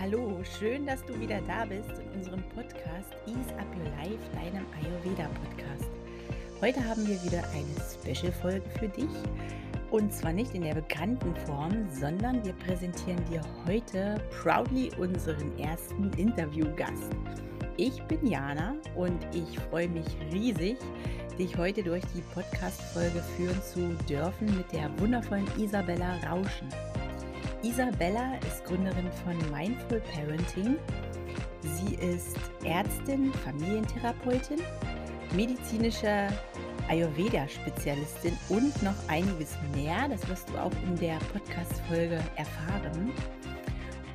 Hallo, schön, dass du wieder da bist in unserem Podcast Ease Up Your Life, deinem Ayurveda Podcast. Heute haben wir wieder eine Special-Folge für dich. Und zwar nicht in der bekannten Form, sondern wir präsentieren dir heute proudly unseren ersten Interviewgast. Ich bin Jana und ich freue mich riesig, dich heute durch die Podcast-Folge führen zu dürfen mit der wundervollen Isabella Rauschen. Isabella ist Gründerin von Mindful Parenting. Sie ist Ärztin, Familientherapeutin, medizinische Ayurveda-Spezialistin und noch einiges mehr. Das wirst du auch in der Podcast-Folge erfahren.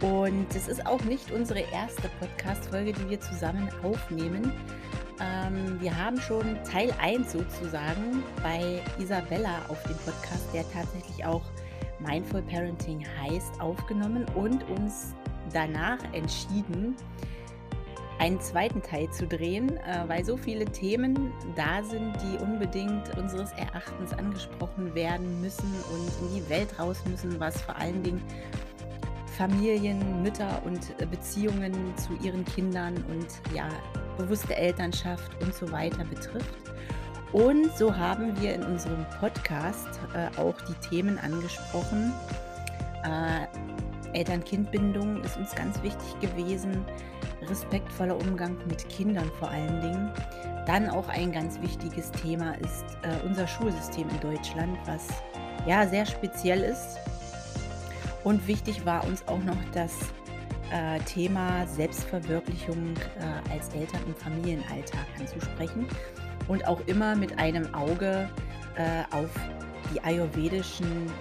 Und es ist auch nicht unsere erste Podcast-Folge, die wir zusammen aufnehmen. Ähm, wir haben schon Teil 1 sozusagen bei Isabella auf dem Podcast, der tatsächlich auch Mindful Parenting heißt, aufgenommen und uns danach entschieden, einen zweiten Teil zu drehen, äh, weil so viele Themen da sind, die unbedingt unseres Erachtens angesprochen werden müssen und in die Welt raus müssen, was vor allen Dingen Familien, Mütter und Beziehungen zu ihren Kindern und ja, bewusste Elternschaft und so weiter betrifft. Und so haben wir in unserem Podcast äh, auch die Themen angesprochen. Äh, Eltern-Kind-Bindung ist uns ganz wichtig gewesen. Respektvoller Umgang mit Kindern vor allen Dingen. Dann auch ein ganz wichtiges Thema ist äh, unser Schulsystem in Deutschland, was ja sehr speziell ist. Und wichtig war uns auch noch das äh, Thema Selbstverwirklichung äh, als Eltern im Familienalltag anzusprechen und auch immer mit einem Auge äh, auf die ayurvedischen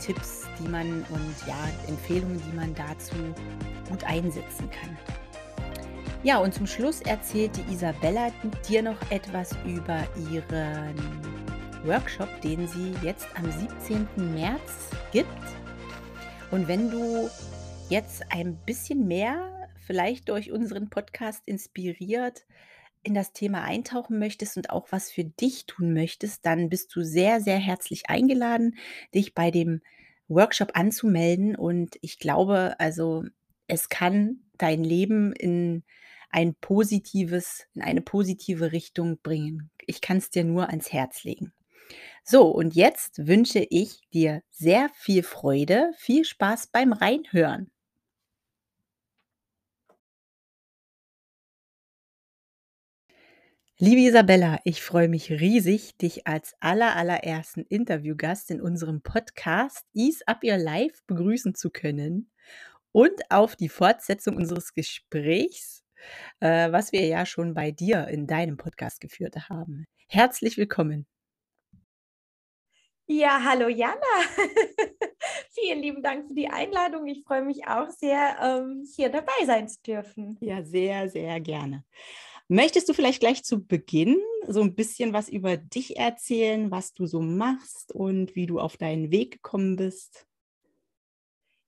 Tipps, die man und ja, Empfehlungen, die man dazu gut einsetzen kann. Ja, und zum Schluss erzählt die Isabella dir noch etwas über ihren Workshop, den sie jetzt am 17. März gibt. Und wenn du jetzt ein bisschen mehr, vielleicht durch unseren Podcast inspiriert, in das Thema eintauchen möchtest und auch was für dich tun möchtest, dann bist du sehr, sehr herzlich eingeladen, dich bei dem Workshop anzumelden. Und ich glaube, also es kann dein Leben in ein positives, in eine positive Richtung bringen. Ich kann es dir nur ans Herz legen. So, und jetzt wünsche ich dir sehr viel Freude, viel Spaß beim Reinhören. Liebe Isabella, ich freue mich riesig, dich als aller, allerersten Interviewgast in unserem Podcast Ease Up Your Life begrüßen zu können und auf die Fortsetzung unseres Gesprächs, äh, was wir ja schon bei dir in deinem Podcast geführt haben. Herzlich willkommen. Ja, hallo Jana. Vielen lieben Dank für die Einladung. Ich freue mich auch sehr, ähm, hier dabei sein zu dürfen. Ja, sehr, sehr gerne. Möchtest du vielleicht gleich zu Beginn so ein bisschen was über dich erzählen, was du so machst und wie du auf deinen Weg gekommen bist?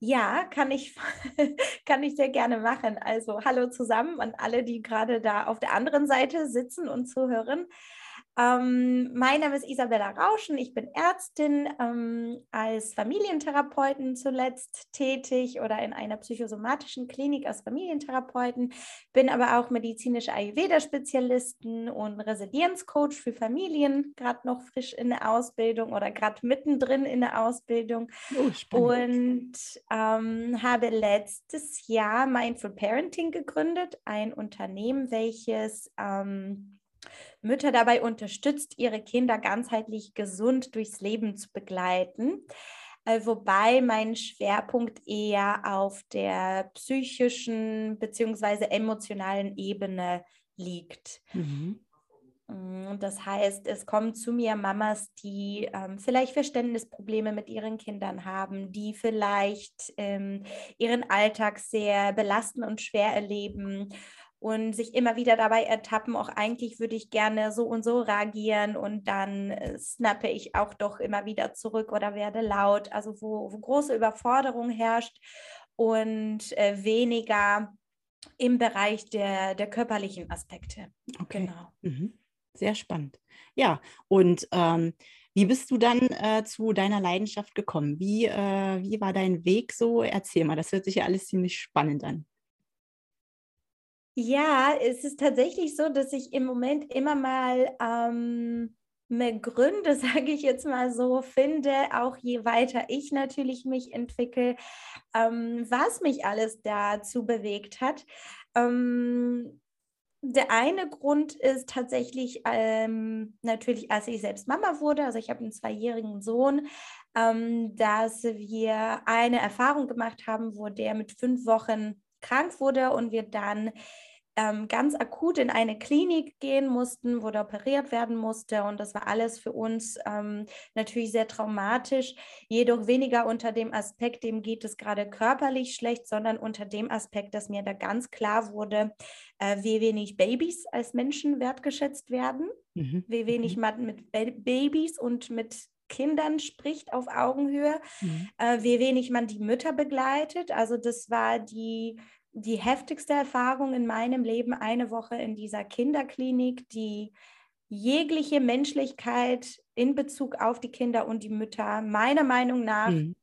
Ja, kann ich, kann ich sehr gerne machen. Also hallo zusammen an alle, die gerade da auf der anderen Seite sitzen und zuhören. Ähm, mein Name ist Isabella Rauschen, ich bin Ärztin, ähm, als Familientherapeutin zuletzt tätig oder in einer psychosomatischen Klinik als Familientherapeutin, bin aber auch medizinische Ayurveda-Spezialistin und Resilienzcoach für Familien, gerade noch frisch in der Ausbildung oder gerade mittendrin in der Ausbildung. Oh, und ähm, habe letztes Jahr Mindful Parenting gegründet, ein Unternehmen, welches ähm, Mütter dabei unterstützt, ihre Kinder ganzheitlich gesund durchs Leben zu begleiten. Äh, wobei mein Schwerpunkt eher auf der psychischen bzw. emotionalen Ebene liegt. Mhm. Mm, das heißt, es kommen zu mir Mamas, die ähm, vielleicht Verständnisprobleme mit ihren Kindern haben, die vielleicht ähm, ihren Alltag sehr belastend und schwer erleben und sich immer wieder dabei ertappen, auch eigentlich würde ich gerne so und so reagieren und dann äh, snappe ich auch doch immer wieder zurück oder werde laut, also wo, wo große Überforderung herrscht und äh, weniger im Bereich der, der körperlichen Aspekte. Okay. Genau. Mhm. Sehr spannend. Ja, und ähm, wie bist du dann äh, zu deiner Leidenschaft gekommen? Wie, äh, wie war dein Weg so? Erzähl mal, das hört sich ja alles ziemlich spannend an. Ja, es ist tatsächlich so, dass ich im Moment immer mal ähm, mehr Gründe, sage ich jetzt mal so, finde, auch je weiter ich natürlich mich entwickle, ähm, was mich alles dazu bewegt hat. Ähm, der eine Grund ist tatsächlich ähm, natürlich, als ich selbst Mama wurde, also ich habe einen zweijährigen Sohn, ähm, dass wir eine Erfahrung gemacht haben, wo der mit fünf Wochen krank wurde und wir dann ähm, ganz akut in eine Klinik gehen mussten, wo da operiert werden musste. Und das war alles für uns ähm, natürlich sehr traumatisch, jedoch weniger unter dem Aspekt, dem geht es gerade körperlich schlecht, sondern unter dem Aspekt, dass mir da ganz klar wurde, äh, wie wenig Babys als Menschen wertgeschätzt werden, mhm. wie wenig mhm. man mit Babys und mit Kindern spricht auf Augenhöhe, mhm. äh, wie wenig man die Mütter begleitet. Also das war die die heftigste Erfahrung in meinem Leben eine Woche in dieser Kinderklinik, die jegliche Menschlichkeit in Bezug auf die Kinder und die Mütter meiner Meinung nach mhm.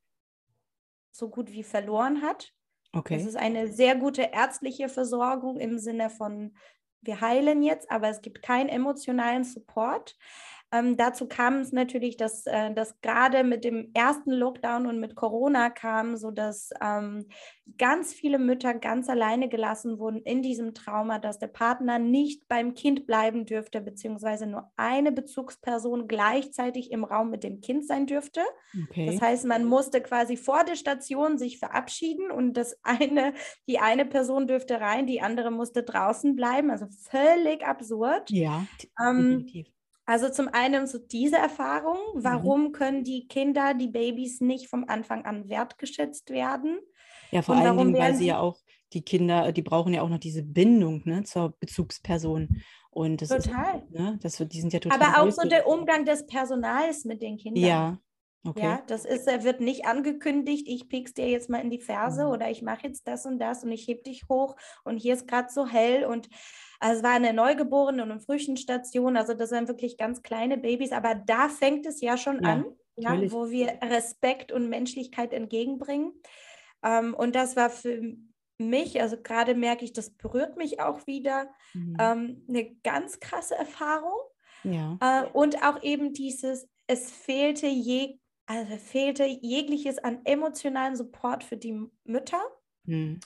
so gut wie verloren hat. Okay. Es ist eine sehr gute ärztliche Versorgung im Sinne von, wir heilen jetzt, aber es gibt keinen emotionalen Support. Ähm, dazu kam es natürlich, dass äh, das gerade mit dem ersten Lockdown und mit Corona kam, sodass ähm, ganz viele Mütter ganz alleine gelassen wurden in diesem Trauma, dass der Partner nicht beim Kind bleiben dürfte, beziehungsweise nur eine Bezugsperson gleichzeitig im Raum mit dem Kind sein dürfte. Okay. Das heißt, man musste quasi vor der Station sich verabschieden und das eine, die eine Person dürfte rein, die andere musste draußen bleiben. Also völlig absurd. Ja, ähm, definitiv. Also zum einen so diese Erfahrung, mhm. warum mhm. können die Kinder, die Babys nicht vom Anfang an wertgeschätzt werden? Ja, vor allen Dingen, weil sie ja auch, die Kinder, die brauchen ja auch noch diese Bindung ne, zur Bezugsperson. Und das total. Ist, ne, das, die sind ja total. Aber auch so der Umgang des Personals mit den Kindern. Ja, Okay. Ja, das ist, er wird nicht angekündigt, ich piek's dir jetzt mal in die Ferse mhm. oder ich mache jetzt das und das und ich heb dich hoch und hier ist gerade so hell und also es war eine Neugeborene und eine Frühchenstation, also das waren wirklich ganz kleine Babys, aber da fängt es ja schon ja, an, ja, wo wir Respekt und Menschlichkeit entgegenbringen. Ähm, und das war für mich, also gerade merke ich, das berührt mich auch wieder, mhm. ähm, eine ganz krasse Erfahrung. Ja. Äh, und auch eben dieses, es fehlte je also fehlte jegliches an emotionalen Support für die Mütter. Mhm.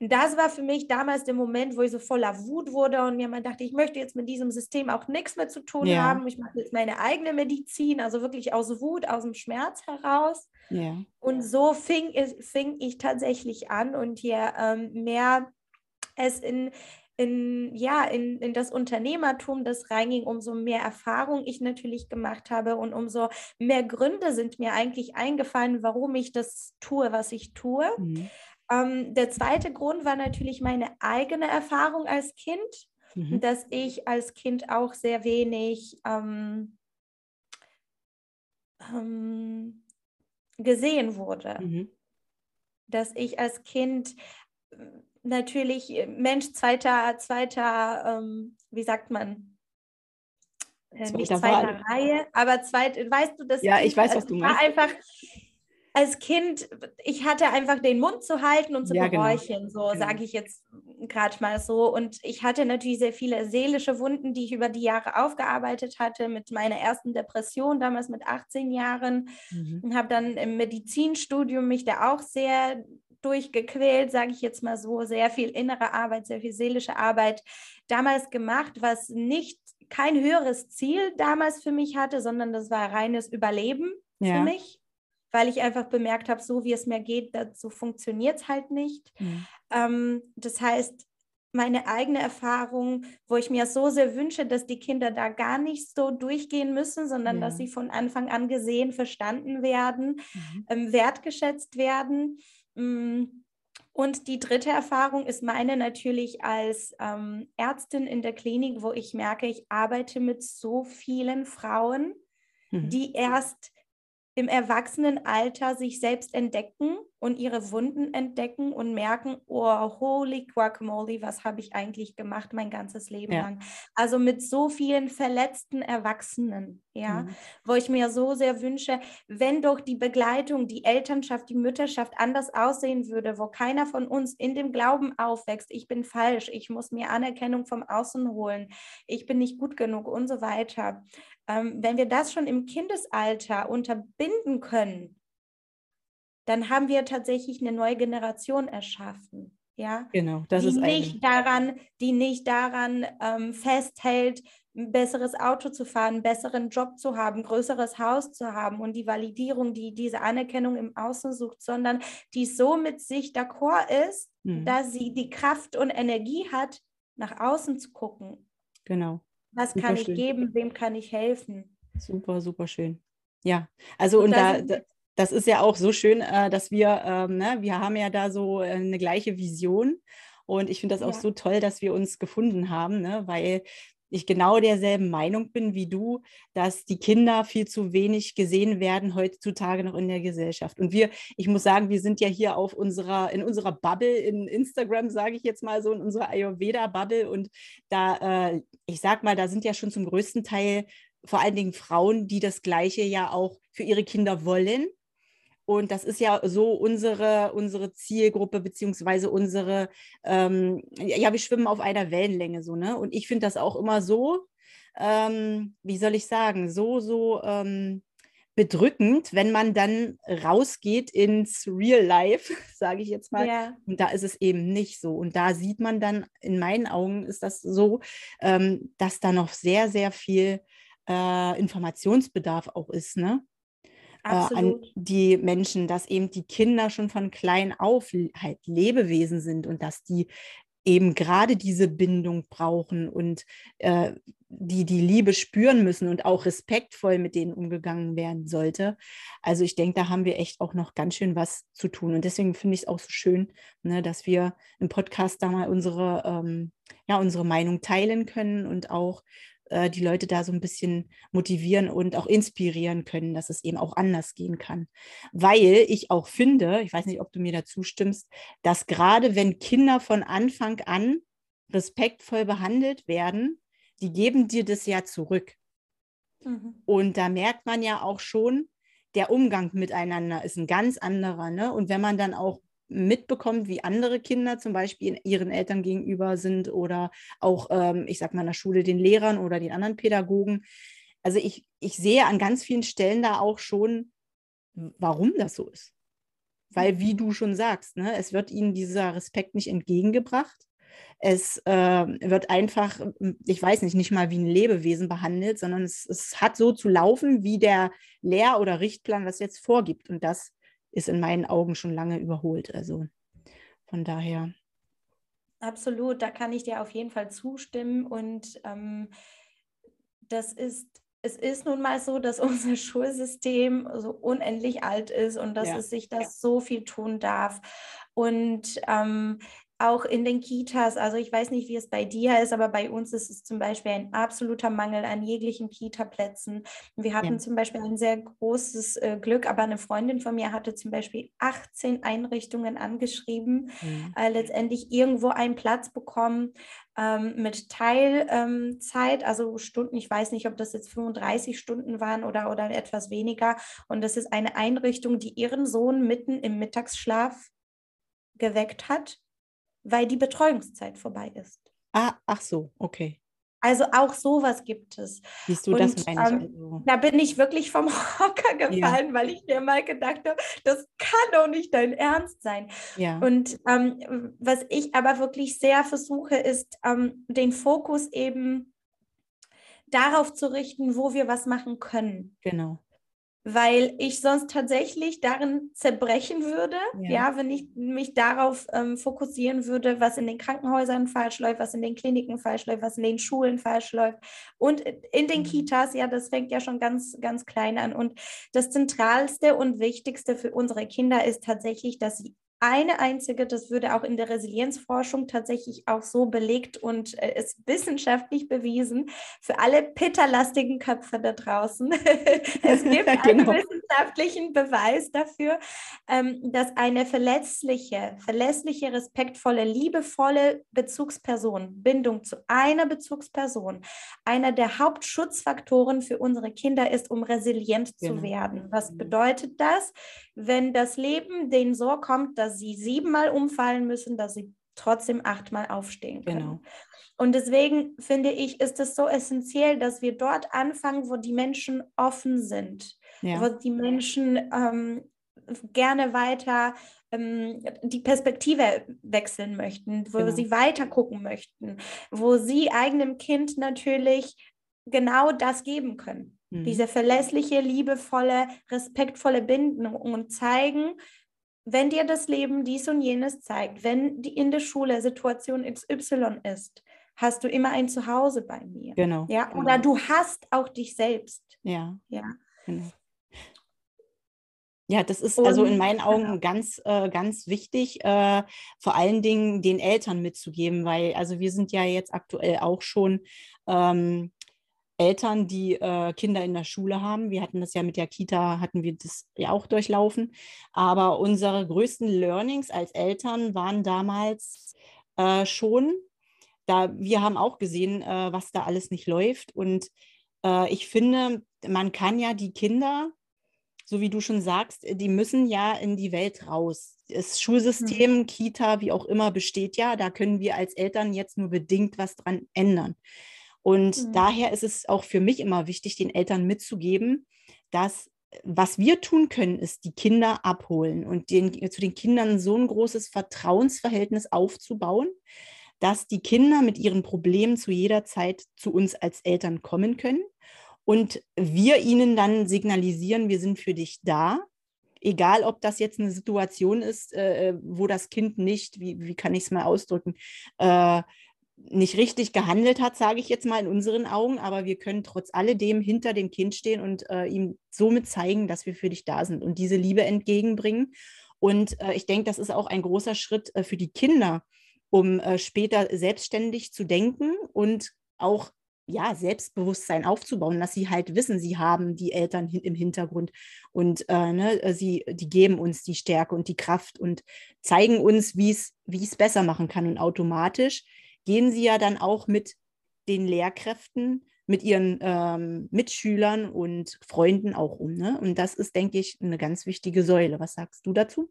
Das war für mich damals der Moment, wo ich so voller Wut wurde und mir mal dachte, ich möchte jetzt mit diesem System auch nichts mehr zu tun ja. haben. Ich mache jetzt meine eigene Medizin, also wirklich aus Wut, aus dem Schmerz heraus. Ja. Und so fing, fing ich tatsächlich an und hier ähm, mehr es in in, ja, in, in das Unternehmertum das reinging, umso mehr Erfahrung ich natürlich gemacht habe und umso mehr Gründe sind mir eigentlich eingefallen, warum ich das tue, was ich tue. Mhm. Ähm, der zweite Grund war natürlich meine eigene Erfahrung als Kind, mhm. dass ich als Kind auch sehr wenig ähm, ähm, gesehen wurde. Mhm. Dass ich als Kind natürlich äh, Mensch zweiter, zweiter, ähm, wie sagt man? Äh, nicht zweiter Wahl. Reihe, aber zweit, weißt du, das Ja, ich weiß, was du meinst. einfach als Kind, ich hatte einfach den Mund zu halten und zu ja, genau. beräuchern, genau. so genau. sage ich jetzt gerade mal so. Und ich hatte natürlich sehr viele seelische Wunden, die ich über die Jahre aufgearbeitet hatte, mit meiner ersten Depression, damals mit 18 Jahren. Mhm. Und habe dann im Medizinstudium mich da auch sehr durchgequält, sage ich jetzt mal so, sehr viel innere Arbeit, sehr viel seelische Arbeit damals gemacht, was nicht kein höheres Ziel damals für mich hatte, sondern das war reines Überleben ja. für mich, weil ich einfach bemerkt habe, so wie es mir geht, so funktioniert es halt nicht. Mhm. Ähm, das heißt, meine eigene Erfahrung, wo ich mir so sehr wünsche, dass die Kinder da gar nicht so durchgehen müssen, sondern ja. dass sie von Anfang an gesehen, verstanden werden, mhm. ähm, wertgeschätzt werden. Mm, und die dritte Erfahrung ist meine natürlich als ähm, Ärztin in der Klinik, wo ich merke, ich arbeite mit so vielen Frauen, mhm. die erst im Erwachsenenalter sich selbst entdecken und ihre Wunden entdecken und merken, oh, holy guacamole, was habe ich eigentlich gemacht mein ganzes Leben ja. lang. Also mit so vielen verletzten Erwachsenen, ja, mhm. wo ich mir so sehr wünsche, wenn doch die Begleitung, die Elternschaft, die Mütterschaft anders aussehen würde, wo keiner von uns in dem Glauben aufwächst, ich bin falsch, ich muss mir Anerkennung vom Außen holen, ich bin nicht gut genug und so weiter. Ähm, wenn wir das schon im Kindesalter unterbinden können, dann haben wir tatsächlich eine neue Generation erschaffen. Ja, genau, das die ist nicht daran, die nicht daran ähm, festhält, ein besseres Auto zu fahren, einen besseren Job zu haben, größeres Haus zu haben und die Validierung, die diese Anerkennung im Außen sucht, sondern die so mit sich d'accord ist, mhm. dass sie die Kraft und Energie hat, nach außen zu gucken. Genau. Was super kann ich schön. geben, wem kann ich helfen? Super, super schön. Ja, also und, und da, da, das ist ja auch so schön, äh, dass wir, ähm, ne, wir haben ja da so äh, eine gleiche Vision. Und ich finde das ja. auch so toll, dass wir uns gefunden haben, ne, weil ich genau derselben Meinung bin wie du, dass die Kinder viel zu wenig gesehen werden heutzutage noch in der Gesellschaft. Und wir, ich muss sagen, wir sind ja hier auf unserer, in unserer Bubble, in Instagram, sage ich jetzt mal so, in unserer Ayurveda-Bubble. Und da, äh, ich sag mal, da sind ja schon zum größten Teil vor allen Dingen Frauen, die das Gleiche ja auch für ihre Kinder wollen und das ist ja so unsere, unsere Zielgruppe, beziehungsweise unsere, ähm, ja, wir schwimmen auf einer Wellenlänge so, ne? Und ich finde das auch immer so, ähm, wie soll ich sagen, so, so ähm, bedrückend, wenn man dann rausgeht ins Real Life, sage ich jetzt mal. Ja. Und da ist es eben nicht so. Und da sieht man dann, in meinen Augen ist das so, ähm, dass da noch sehr, sehr viel äh, Informationsbedarf auch ist, ne? Äh, an die Menschen, dass eben die Kinder schon von klein auf halt Lebewesen sind und dass die eben gerade diese Bindung brauchen und äh, die die Liebe spüren müssen und auch respektvoll mit denen umgegangen werden sollte. Also ich denke, da haben wir echt auch noch ganz schön was zu tun. Und deswegen finde ich es auch so schön, ne, dass wir im Podcast da mal unsere, ähm, ja, unsere Meinung teilen können und auch äh, die Leute da so ein bisschen motivieren und auch inspirieren können, dass es eben auch anders gehen kann. Weil ich auch finde, ich weiß nicht, ob du mir dazu stimmst, dass gerade wenn Kinder von Anfang an respektvoll behandelt werden, die geben dir das ja zurück. Mhm. Und da merkt man ja auch schon, der Umgang miteinander ist ein ganz anderer. Ne? Und wenn man dann auch mitbekommt, wie andere Kinder zum Beispiel ihren Eltern gegenüber sind oder auch, ähm, ich sag mal, in der Schule den Lehrern oder den anderen Pädagogen. Also ich, ich sehe an ganz vielen Stellen da auch schon, warum das so ist. Weil, wie du schon sagst, ne, es wird ihnen dieser Respekt nicht entgegengebracht. Es äh, wird einfach, ich weiß nicht, nicht mal wie ein Lebewesen behandelt, sondern es, es hat so zu laufen, wie der Lehr- oder Richtplan das jetzt vorgibt. Und das ist in meinen Augen schon lange überholt. Also von daher. Absolut, da kann ich dir auf jeden Fall zustimmen. Und ähm, das ist, es ist nun mal so, dass unser Schulsystem so unendlich alt ist und dass ja. es sich das so viel tun darf. Und ähm, auch in den Kitas, also ich weiß nicht, wie es bei dir ist, aber bei uns ist es zum Beispiel ein absoluter Mangel an jeglichen Kita-Plätzen. Wir hatten ja. zum Beispiel ein sehr großes äh, Glück, aber eine Freundin von mir hatte zum Beispiel 18 Einrichtungen angeschrieben, mhm. äh, letztendlich irgendwo einen Platz bekommen ähm, mit Teilzeit, ähm, also Stunden, ich weiß nicht, ob das jetzt 35 Stunden waren oder, oder etwas weniger. Und das ist eine Einrichtung, die ihren Sohn mitten im Mittagsschlaf geweckt hat weil die Betreuungszeit vorbei ist. Ah, ach so, okay. Also auch sowas gibt es. Siehst du, und, das meine ich. Ähm, also. Da bin ich wirklich vom Hocker gefallen, ja. weil ich mir mal gedacht habe, das kann doch nicht dein Ernst sein. Ja. Und ähm, was ich aber wirklich sehr versuche, ist ähm, den Fokus eben darauf zu richten, wo wir was machen können. Genau weil ich sonst tatsächlich darin zerbrechen würde, ja, ja wenn ich mich darauf ähm, fokussieren würde, was in den Krankenhäusern falsch läuft, was in den Kliniken falsch läuft, was in den Schulen falsch läuft und in den mhm. Kitas, ja, das fängt ja schon ganz, ganz klein an. Und das Zentralste und Wichtigste für unsere Kinder ist tatsächlich, dass sie eine einzige, das würde auch in der Resilienzforschung tatsächlich auch so belegt und äh, ist wissenschaftlich bewiesen für alle pitterlastigen Köpfe da draußen. es gibt eine genau. Wissenschaftlichen Beweis dafür, ähm, dass eine verletzliche, verlässliche, respektvolle, liebevolle Bezugsperson, Bindung zu einer Bezugsperson, einer der Hauptschutzfaktoren für unsere Kinder ist, um resilient genau. zu werden. Was mhm. bedeutet das? Wenn das Leben denen so kommt, dass sie siebenmal umfallen müssen, dass sie trotzdem achtmal aufstehen können. Genau. Und deswegen finde ich, ist es so essentiell, dass wir dort anfangen, wo die Menschen offen sind, ja. wo die Menschen ähm, gerne weiter ähm, die Perspektive wechseln möchten, wo genau. sie weiter gucken möchten, wo sie eigenem Kind natürlich genau das geben können. Mhm. Diese verlässliche, liebevolle, respektvolle Bindung und zeigen, wenn dir das Leben dies und jenes zeigt, wenn die in der Schule Situation XY ist, hast du immer ein Zuhause bei mir. Genau. Ja, genau. oder du hast auch dich selbst. Ja. Ja. Genau. Ja, das ist und, also in meinen Augen ganz, äh, ganz wichtig, äh, vor allen Dingen den Eltern mitzugeben, weil also wir sind ja jetzt aktuell auch schon ähm, Eltern, die äh, Kinder in der Schule haben. Wir hatten das ja mit der Kita, hatten wir das ja auch durchlaufen. Aber unsere größten Learnings als Eltern waren damals äh, schon, da wir haben auch gesehen, äh, was da alles nicht läuft. Und äh, ich finde, man kann ja die Kinder, so wie du schon sagst, die müssen ja in die Welt raus. Das Schulsystem, mhm. Kita, wie auch immer, besteht ja. Da können wir als Eltern jetzt nur bedingt was dran ändern. Und mhm. daher ist es auch für mich immer wichtig, den Eltern mitzugeben, dass was wir tun können, ist die Kinder abholen und den, zu den Kindern so ein großes Vertrauensverhältnis aufzubauen, dass die Kinder mit ihren Problemen zu jeder Zeit zu uns als Eltern kommen können und wir ihnen dann signalisieren, wir sind für dich da. Egal, ob das jetzt eine Situation ist, äh, wo das Kind nicht, wie, wie kann ich es mal ausdrücken, äh, nicht richtig gehandelt hat, sage ich jetzt mal in unseren Augen, aber wir können trotz alledem hinter dem Kind stehen und äh, ihm somit zeigen, dass wir für dich da sind und diese Liebe entgegenbringen. Und äh, ich denke, das ist auch ein großer Schritt äh, für die Kinder, um äh, später selbstständig zu denken und auch ja, Selbstbewusstsein aufzubauen, dass sie halt wissen, sie haben die Eltern im Hintergrund und äh, ne, äh, sie, die geben uns die Stärke und die Kraft und zeigen uns, wie es besser machen kann. Und automatisch gehen sie ja dann auch mit den Lehrkräften, mit ihren ähm, Mitschülern und Freunden auch um. Ne? Und das ist, denke ich, eine ganz wichtige Säule. Was sagst du dazu?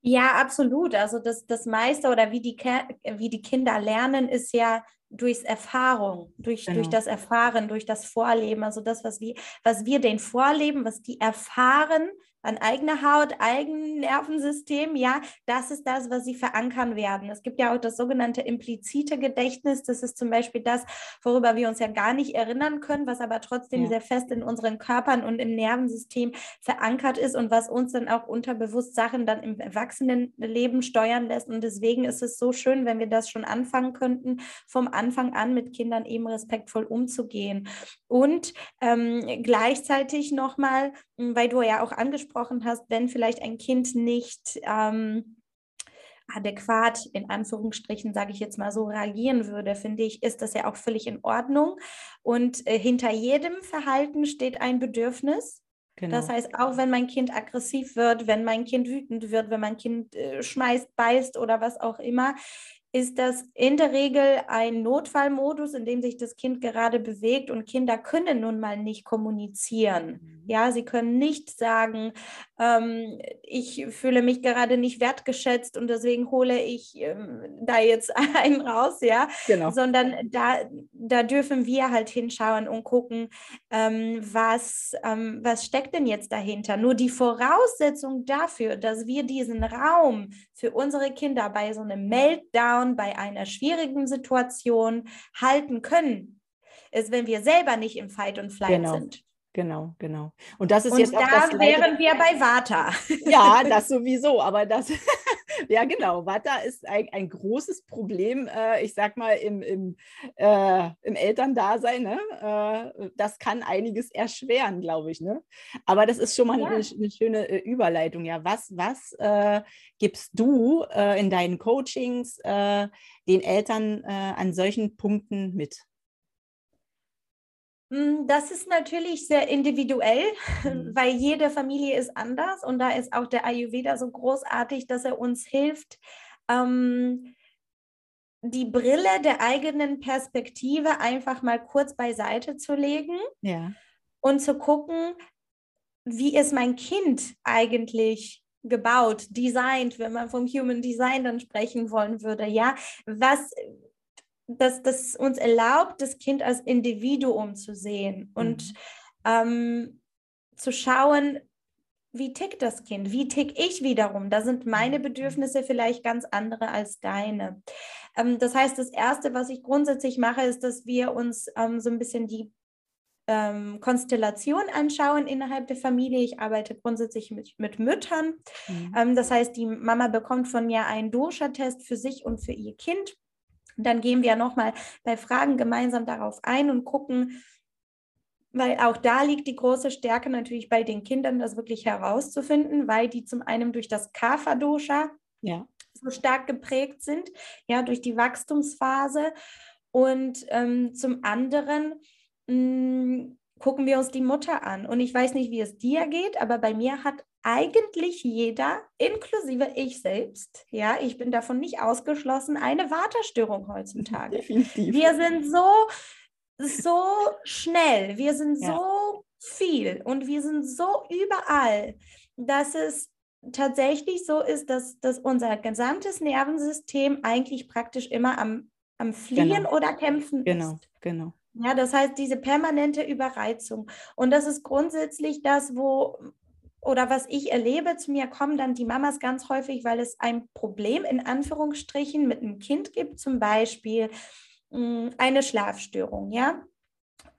Ja, absolut. Also das, das meiste oder wie die, wie die Kinder lernen, ist ja durchs Erfahrung, durch, genau. durch das Erfahren, durch das Vorleben. Also das, was wir, was wir denen vorleben, was die erfahren, an eigener Haut, eigenem Nervensystem, ja, das ist das, was sie verankern werden. Es gibt ja auch das sogenannte implizite Gedächtnis. Das ist zum Beispiel das, worüber wir uns ja gar nicht erinnern können, was aber trotzdem ja. sehr fest in unseren Körpern und im Nervensystem verankert ist und was uns dann auch unterbewusst Sachen dann im Erwachsenenleben steuern lässt. Und deswegen ist es so schön, wenn wir das schon anfangen könnten, vom Anfang an mit Kindern eben respektvoll umzugehen. Und ähm, gleichzeitig nochmal, weil du ja auch angesprochen angesprochen hast, wenn vielleicht ein Kind nicht ähm, adäquat, in Anführungsstrichen, sage ich jetzt mal so, reagieren würde, finde ich, ist das ja auch völlig in Ordnung. Und äh, hinter jedem Verhalten steht ein Bedürfnis. Genau. Das heißt, auch wenn mein Kind aggressiv wird, wenn mein Kind wütend wird, wenn mein Kind äh, schmeißt, beißt oder was auch immer, ist das in der Regel ein Notfallmodus, in dem sich das Kind gerade bewegt und Kinder können nun mal nicht kommunizieren. Mhm. Ja, sie können nicht sagen, ähm, ich fühle mich gerade nicht wertgeschätzt und deswegen hole ich ähm, da jetzt einen raus, ja, genau. sondern da, da dürfen wir halt hinschauen und gucken, ähm, was, ähm, was steckt denn jetzt dahinter. Nur die Voraussetzung dafür, dass wir diesen Raum für unsere Kinder bei so einem Meltdown, bei einer schwierigen Situation halten können, ist, wenn wir selber nicht im Fight und Flight genau. sind. Genau, genau. Und das ist und jetzt da auch das wären wir bei Vata. Ja, das sowieso, aber das, ja genau, Vata ist ein, ein großes Problem, äh, ich sag mal, im, im, äh, im Elterndasein. Ne? Äh, das kann einiges erschweren, glaube ich. Ne? Aber das ist schon mal ja. eine, eine, schöne äh, Überleitung. Ja, was, was äh, gibst du äh, in deinen Coachings den Eltern an solchen Punkten mit? Mm, das ist natürlich sehr individuell, mhm. weil jede Familie ist anders und da ist auch der Ayurveda so großartig, dass er uns hilft, ähm, die Brille der eigenen Perspektive einfach mal kurz beiseite zu legen ja. und zu gucken, wie ist mein Kind eigentlich gebaut, designt, wenn man vom Human Design dann sprechen wollen würde, ja, was dass das uns erlaubt, das Kind als Individuum zu sehen und mhm. ähm, zu schauen, wie tickt das Kind, wie tick ich wiederum. Da sind meine mhm. Bedürfnisse vielleicht ganz andere als deine. Ähm, das heißt, das Erste, was ich grundsätzlich mache, ist, dass wir uns ähm, so ein bisschen die ähm, Konstellation anschauen innerhalb der Familie. Ich arbeite grundsätzlich mit, mit Müttern. Mhm. Ähm, das heißt, die Mama bekommt von mir einen Dosha-Test für sich und für ihr Kind. Dann gehen wir nochmal bei Fragen gemeinsam darauf ein und gucken, weil auch da liegt die große Stärke natürlich bei den Kindern, das wirklich herauszufinden, weil die zum einen durch das Kapha-Dosha ja. so stark geprägt sind, ja, durch die Wachstumsphase und ähm, zum anderen mh, mm, gucken wir uns die Mutter an. Und ich weiß nicht, wie es dir geht, aber bei mir hat eigentlich jeder, inklusive ich selbst, ja, ich bin davon nicht ausgeschlossen, eine Waterstörung heutzutage. Definitiv. Wir sind so, so schnell, wir sind ja. so viel und wir sind so überall, dass es tatsächlich so ist, dass, dass unser gesamtes Nervensystem eigentlich praktisch immer am, am Fliehen genau. oder Kämpfen genau, ist. Genau, genau. Ja, das heißt, diese permanente Überreizung. Und das ist grundsätzlich das, wo oder was ich erlebe, zu mir kommen dann die Mamas ganz häufig, weil es ein Problem in Anführungsstrichen mit einem Kind gibt, zum Beispiel hm, eine Schlafstörung, ja.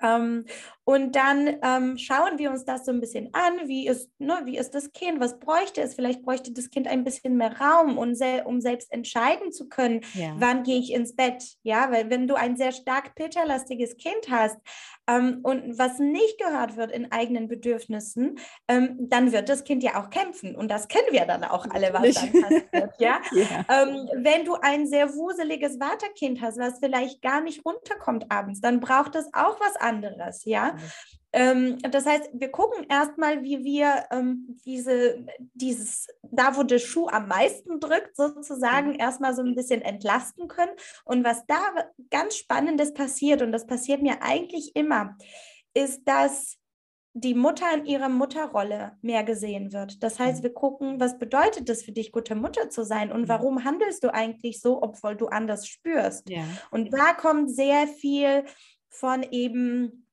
Ähm, und dann ähm, schauen wir uns das so ein bisschen an. Wie ist, ne, wie ist das Kind? Was bräuchte es? Vielleicht bräuchte das Kind ein bisschen mehr Raum, um, sel um selbst entscheiden zu können, ja. wann gehe ich ins Bett. Ja, weil wenn du ein sehr stark pitterlastiges Kind hast ähm, und was nicht gehört wird in eigenen Bedürfnissen, ähm, dann wird das Kind ja auch kämpfen. Und das kennen wir dann auch alle, was dann passiert. Ja? ja. Ähm, wenn du ein sehr wuseliges Vaterkind hast, was vielleicht gar nicht runterkommt abends, dann braucht es auch was anderes. Ja. Ähm, das heißt, wir gucken erstmal, wie wir ähm, diese, dieses, da wo der Schuh am meisten drückt, sozusagen mhm. erstmal so ein bisschen entlasten können. Und was da ganz Spannendes passiert, und das passiert mir eigentlich immer, ist, dass die Mutter in ihrer Mutterrolle mehr gesehen wird. Das heißt, mhm. wir gucken, was bedeutet es für dich, gute Mutter zu sein und mhm. warum handelst du eigentlich so, obwohl du anders spürst. Ja. Und da kommt sehr viel von eben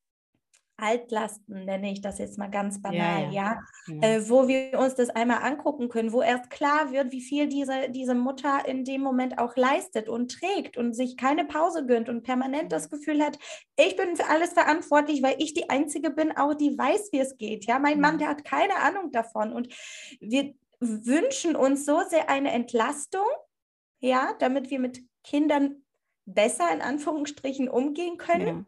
Altlasten, nenne ich das jetzt mal ganz banal, ja, ja. ja. Äh, wo wir uns das einmal angucken können, wo erst klar wird, wie viel diese, diese Mutter in dem Moment auch leistet und trägt und sich keine Pause gönnt und permanent das Gefühl hat, ich bin für alles verantwortlich, weil ich die Einzige bin, auch die weiß, wie es geht. Ja, mein Mann, der hat keine Ahnung davon und wir wünschen uns so sehr eine Entlastung, ja, damit wir mit Kindern besser in Anführungsstrichen umgehen können. Ja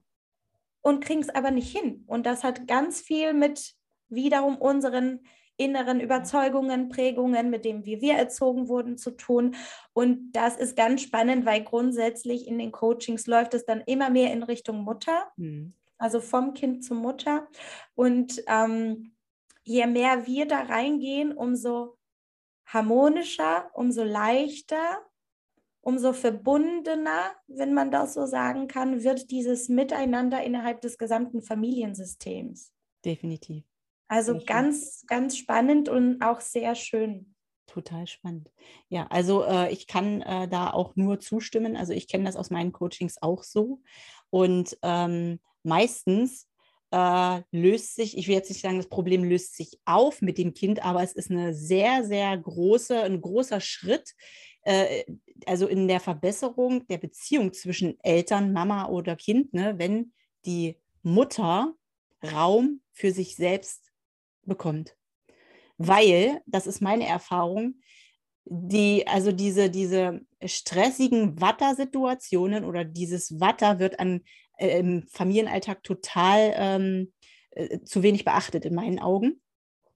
und kriegen es aber nicht hin. Und das hat ganz viel mit wiederum unseren inneren Überzeugungen, Prägungen, mit denen wir, wir erzogen wurden, zu tun. Und das ist ganz spannend, weil grundsätzlich in den Coachings läuft es dann immer mehr in Richtung Mutter, mhm. also vom Kind zur Mutter. Und ähm, je mehr wir da reingehen, umso harmonischer, umso leichter umso verbundener, wenn man das so sagen kann, wird dieses Miteinander innerhalb des gesamten Familiensystems. Definitiv. Also sehr ganz, ganz spannend und auch sehr schön. Total spannend. Ja, also äh, ich kann äh, da auch nur zustimmen. Also ich kenne das aus meinen Coachings auch so. Und ähm, meistens äh, löst sich, ich will jetzt nicht sagen, das Problem löst sich auf mit dem Kind, aber es ist eine sehr, sehr große, ein großer Schritt, äh, also in der Verbesserung der Beziehung zwischen Eltern, Mama oder Kind, ne, wenn die Mutter Raum für sich selbst bekommt. Weil, das ist meine Erfahrung, die, also diese, diese stressigen Watter-Situationen oder dieses Watter wird an, äh, im Familienalltag total ähm, äh, zu wenig beachtet in meinen Augen.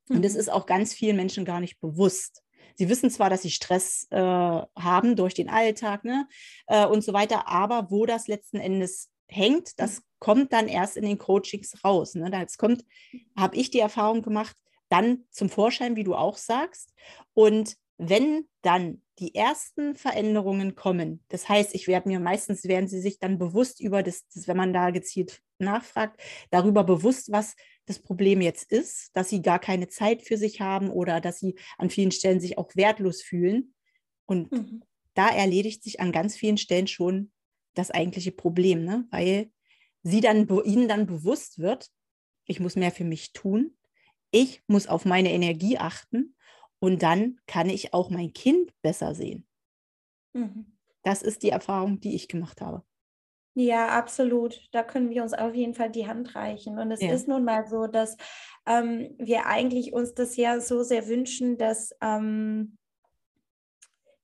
Und es mhm. ist auch ganz vielen Menschen gar nicht bewusst. Sie wissen zwar, dass sie Stress äh, haben durch den Alltag ne, äh, und so weiter, aber wo das letzten Endes hängt, das mhm. kommt dann erst in den Coachings raus. Ne? Das kommt, habe ich die Erfahrung gemacht, dann zum Vorschein, wie du auch sagst. Und wenn dann die ersten Veränderungen kommen, das heißt, ich werde mir meistens, werden sie sich dann bewusst über das, das, wenn man da gezielt nachfragt, darüber bewusst, was das Problem jetzt ist, dass sie gar keine Zeit für sich haben oder dass sie an vielen Stellen sich auch wertlos fühlen. Und mhm. da erledigt sich an ganz vielen Stellen schon das eigentliche Problem, ne? weil sie dann, ihnen dann bewusst wird, ich muss mehr für mich tun, ich muss auf meine Energie achten und dann kann ich auch mein Kind besser sehen. Mhm. Das ist die Erfahrung, die ich gemacht habe. Ja, absolut. Da können wir uns auf jeden Fall die Hand reichen. Und es ja. ist nun mal so, dass ähm, wir eigentlich uns das ja so sehr wünschen, dass ähm,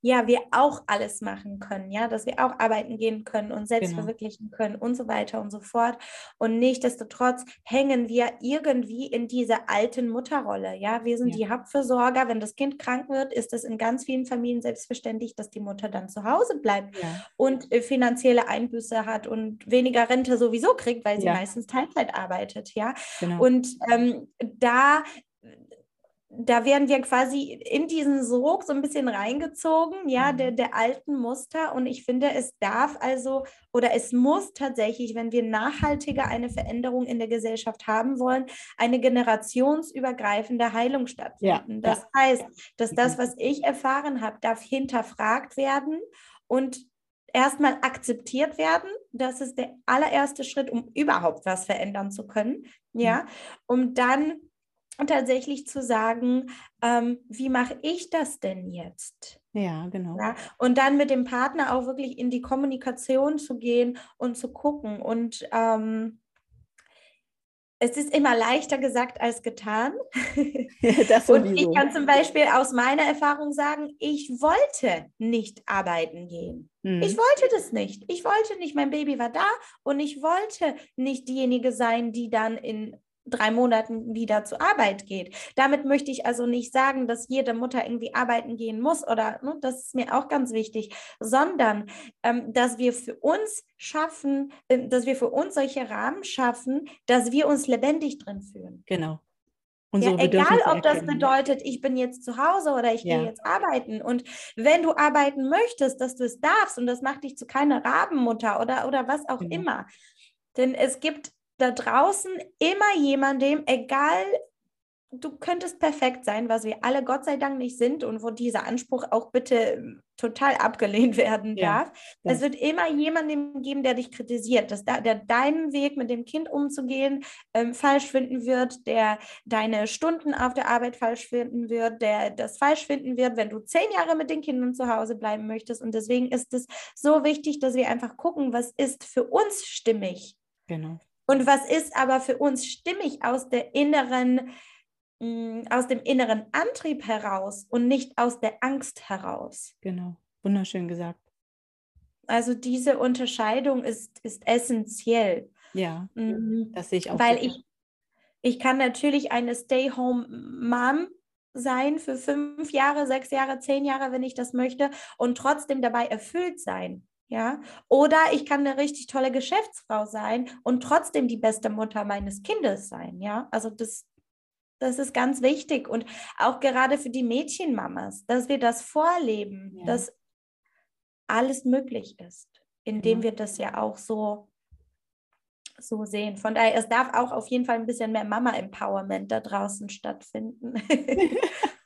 ja, wir auch alles machen können, ja, dass wir auch arbeiten gehen können und selbst genau. verwirklichen können und so weiter und so fort. Und nichtsdestotrotz hängen wir irgendwie in dieser alten Mutterrolle, ja. Wir sind ja. die Hauptversorger. Wenn das Kind krank wird, ist es in ganz vielen Familien selbstverständlich, dass die Mutter dann zu Hause bleibt ja. und äh, finanzielle Einbüße hat und weniger Rente sowieso kriegt, weil sie ja. meistens Teilzeit arbeitet, ja. Genau. Und ähm, da da werden wir quasi in diesen Sog so ein bisschen reingezogen, ja, der, mhm. der alten Muster. Und ich finde, es darf also oder es muss tatsächlich, wenn wir nachhaltiger eine Veränderung in der Gesellschaft haben wollen, eine generationsübergreifende Heilung stattfinden. Ja, das ja. heißt, dass das, was ich erfahren habe, darf hinterfragt werden und erstmal akzeptiert werden. Das ist der allererste Schritt, um überhaupt was verändern zu können. Ja, mhm. um dann tatsächlich zu sagen, ähm, wie mache ich das denn jetzt? Ja, genau. Ja, und dann mit dem Partner auch wirklich in die Kommunikation zu gehen und zu gucken. Und ähm, es ist immer leichter gesagt als getan. das und ich kann zum Beispiel aus meiner Erfahrung sagen, ich wollte nicht arbeiten gehen. Mhm. Ich wollte das nicht. Ich wollte nicht, mein Baby war da und ich wollte nicht diejenige sein, die dann in drei Monaten wieder zur Arbeit geht. Damit möchte ich also nicht sagen, dass jede Mutter irgendwie arbeiten gehen muss oder ne, das ist mir auch ganz wichtig, sondern ähm, dass wir für uns schaffen, äh, dass wir für uns solche Rahmen schaffen, dass wir uns lebendig drin fühlen. Genau. Ja, egal, ob das bedeutet, ich bin jetzt zu Hause oder ich ja. gehe jetzt arbeiten. Und wenn du arbeiten möchtest, dass du es darfst und das macht dich zu keiner Rabenmutter oder, oder was auch genau. immer. Denn es gibt da draußen immer jemandem, egal, du könntest perfekt sein, was wir alle Gott sei Dank nicht sind und wo dieser Anspruch auch bitte ähm, total abgelehnt werden ja, darf. Ja. Es wird immer jemanden geben, der dich kritisiert, dass da, der deinen Weg mit dem Kind umzugehen ähm, falsch finden wird, der deine Stunden auf der Arbeit falsch finden wird, der das falsch finden wird, wenn du zehn Jahre mit den Kindern zu Hause bleiben möchtest. Und deswegen ist es so wichtig, dass wir einfach gucken, was ist für uns stimmig. Genau. Und was ist aber für uns stimmig aus der inneren, mm, aus dem inneren Antrieb heraus und nicht aus der Angst heraus? Genau, wunderschön gesagt. Also diese Unterscheidung ist, ist essentiell. Ja, mhm. das sehe ich auch. Weil ich, ich kann natürlich eine Stay-Home-Mom sein für fünf Jahre, sechs Jahre, zehn Jahre, wenn ich das möchte, und trotzdem dabei erfüllt sein. Ja, oder ich kann eine richtig tolle Geschäftsfrau sein und trotzdem die beste Mutter meines Kindes sein. Ja, also das, das ist ganz wichtig und auch gerade für die Mädchenmamas, dass wir das vorleben, ja. dass alles möglich ist, indem ja. wir das ja auch so so sehen. Von daher, es darf auch auf jeden Fall ein bisschen mehr Mama-Empowerment da draußen stattfinden.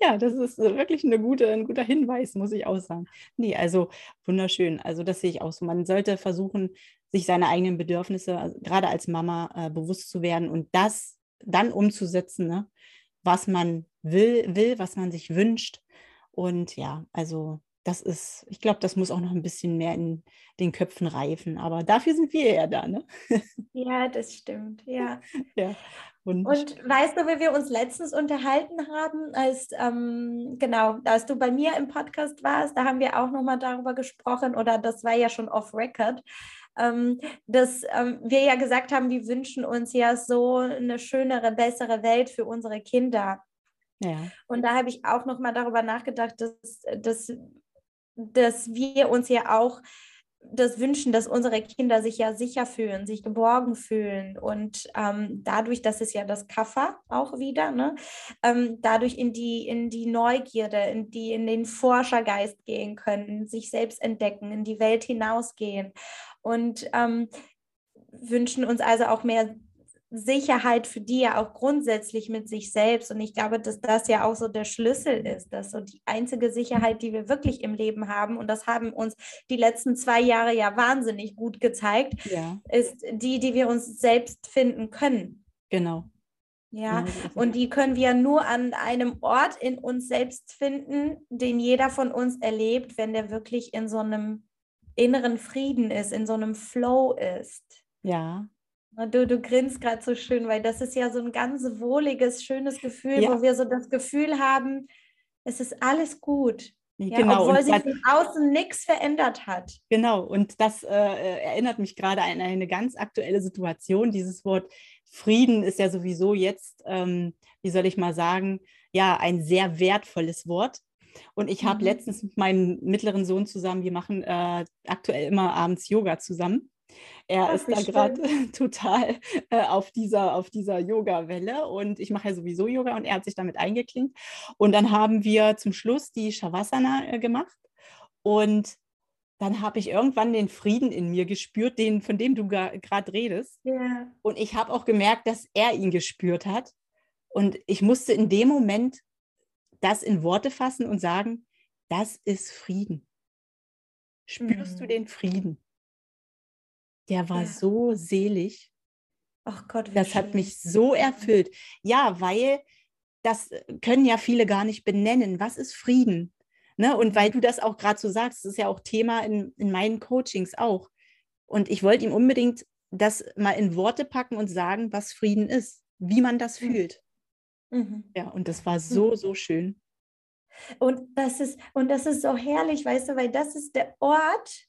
Ja, das ist wirklich eine gute, ein guter Hinweis, muss ich auch sagen. Nee, also wunderschön. Also das sehe ich auch so. Man sollte versuchen, sich seine eigenen Bedürfnisse, also gerade als Mama, äh, bewusst zu werden und das dann umzusetzen, ne? was man will, will, was man sich wünscht. Und ja, also das ist, ich glaube, das muss auch noch ein bisschen mehr in den Köpfen reifen. Aber dafür sind wir ja da, ne? Ja, das stimmt, ja. ja. Und, und weißt du, wie wir uns letztens unterhalten haben, als ähm, genau, als du bei mir im Podcast warst, da haben wir auch nochmal darüber gesprochen, oder das war ja schon off record, ähm, dass ähm, wir ja gesagt haben, wir wünschen uns ja so eine schönere, bessere Welt für unsere Kinder. Ja. Und da habe ich auch nochmal darüber nachgedacht, dass, dass dass wir uns ja auch das wünschen, dass unsere Kinder sich ja sicher fühlen, sich geborgen fühlen und ähm, dadurch, das ist ja das Kaffer auch wieder, ne? Ähm, dadurch in die, in die Neugierde, in, die, in den Forschergeist gehen können, sich selbst entdecken, in die Welt hinausgehen und ähm, wünschen uns also auch mehr Sicherheit für die ja auch grundsätzlich mit sich selbst. Und ich glaube, dass das ja auch so der Schlüssel ist, dass so die einzige Sicherheit, die wir wirklich im Leben haben, und das haben uns die letzten zwei Jahre ja wahnsinnig gut gezeigt, ja. ist die, die wir uns selbst finden können. Genau. Ja, und die können wir nur an einem Ort in uns selbst finden, den jeder von uns erlebt, wenn der wirklich in so einem inneren Frieden ist, in so einem Flow ist. Ja, Du, du grinst gerade so schön, weil das ist ja so ein ganz wohliges, schönes Gefühl, ja. wo wir so das Gefühl haben, es ist alles gut. Ja, genau. Obwohl sich von außen nichts verändert hat. Genau, und das äh, erinnert mich gerade an eine ganz aktuelle Situation. Dieses Wort Frieden ist ja sowieso jetzt, ähm, wie soll ich mal sagen, ja, ein sehr wertvolles Wort. Und ich habe mhm. letztens mit meinem mittleren Sohn zusammen, wir machen äh, aktuell immer abends Yoga zusammen. Er Ach, ist da gerade total äh, auf dieser, auf dieser Yoga-Welle und ich mache ja sowieso Yoga und er hat sich damit eingeklinkt. Und dann haben wir zum Schluss die Shavasana äh, gemacht und dann habe ich irgendwann den Frieden in mir gespürt, den, von dem du gerade redest. Yeah. Und ich habe auch gemerkt, dass er ihn gespürt hat. Und ich musste in dem Moment das in Worte fassen und sagen, das ist Frieden. Spürst mhm. du den Frieden? Der war ja. so selig. Ach Gott, das schön. hat mich so erfüllt. Ja, weil das können ja viele gar nicht benennen. Was ist Frieden? Ne? Und weil du das auch gerade so sagst, das ist ja auch Thema in, in meinen Coachings auch. Und ich wollte ihm unbedingt das mal in Worte packen und sagen, was Frieden ist, wie man das mhm. fühlt. Mhm. Ja, und das war so, mhm. so schön. Und das ist, und das ist so herrlich, weißt du, weil das ist der Ort,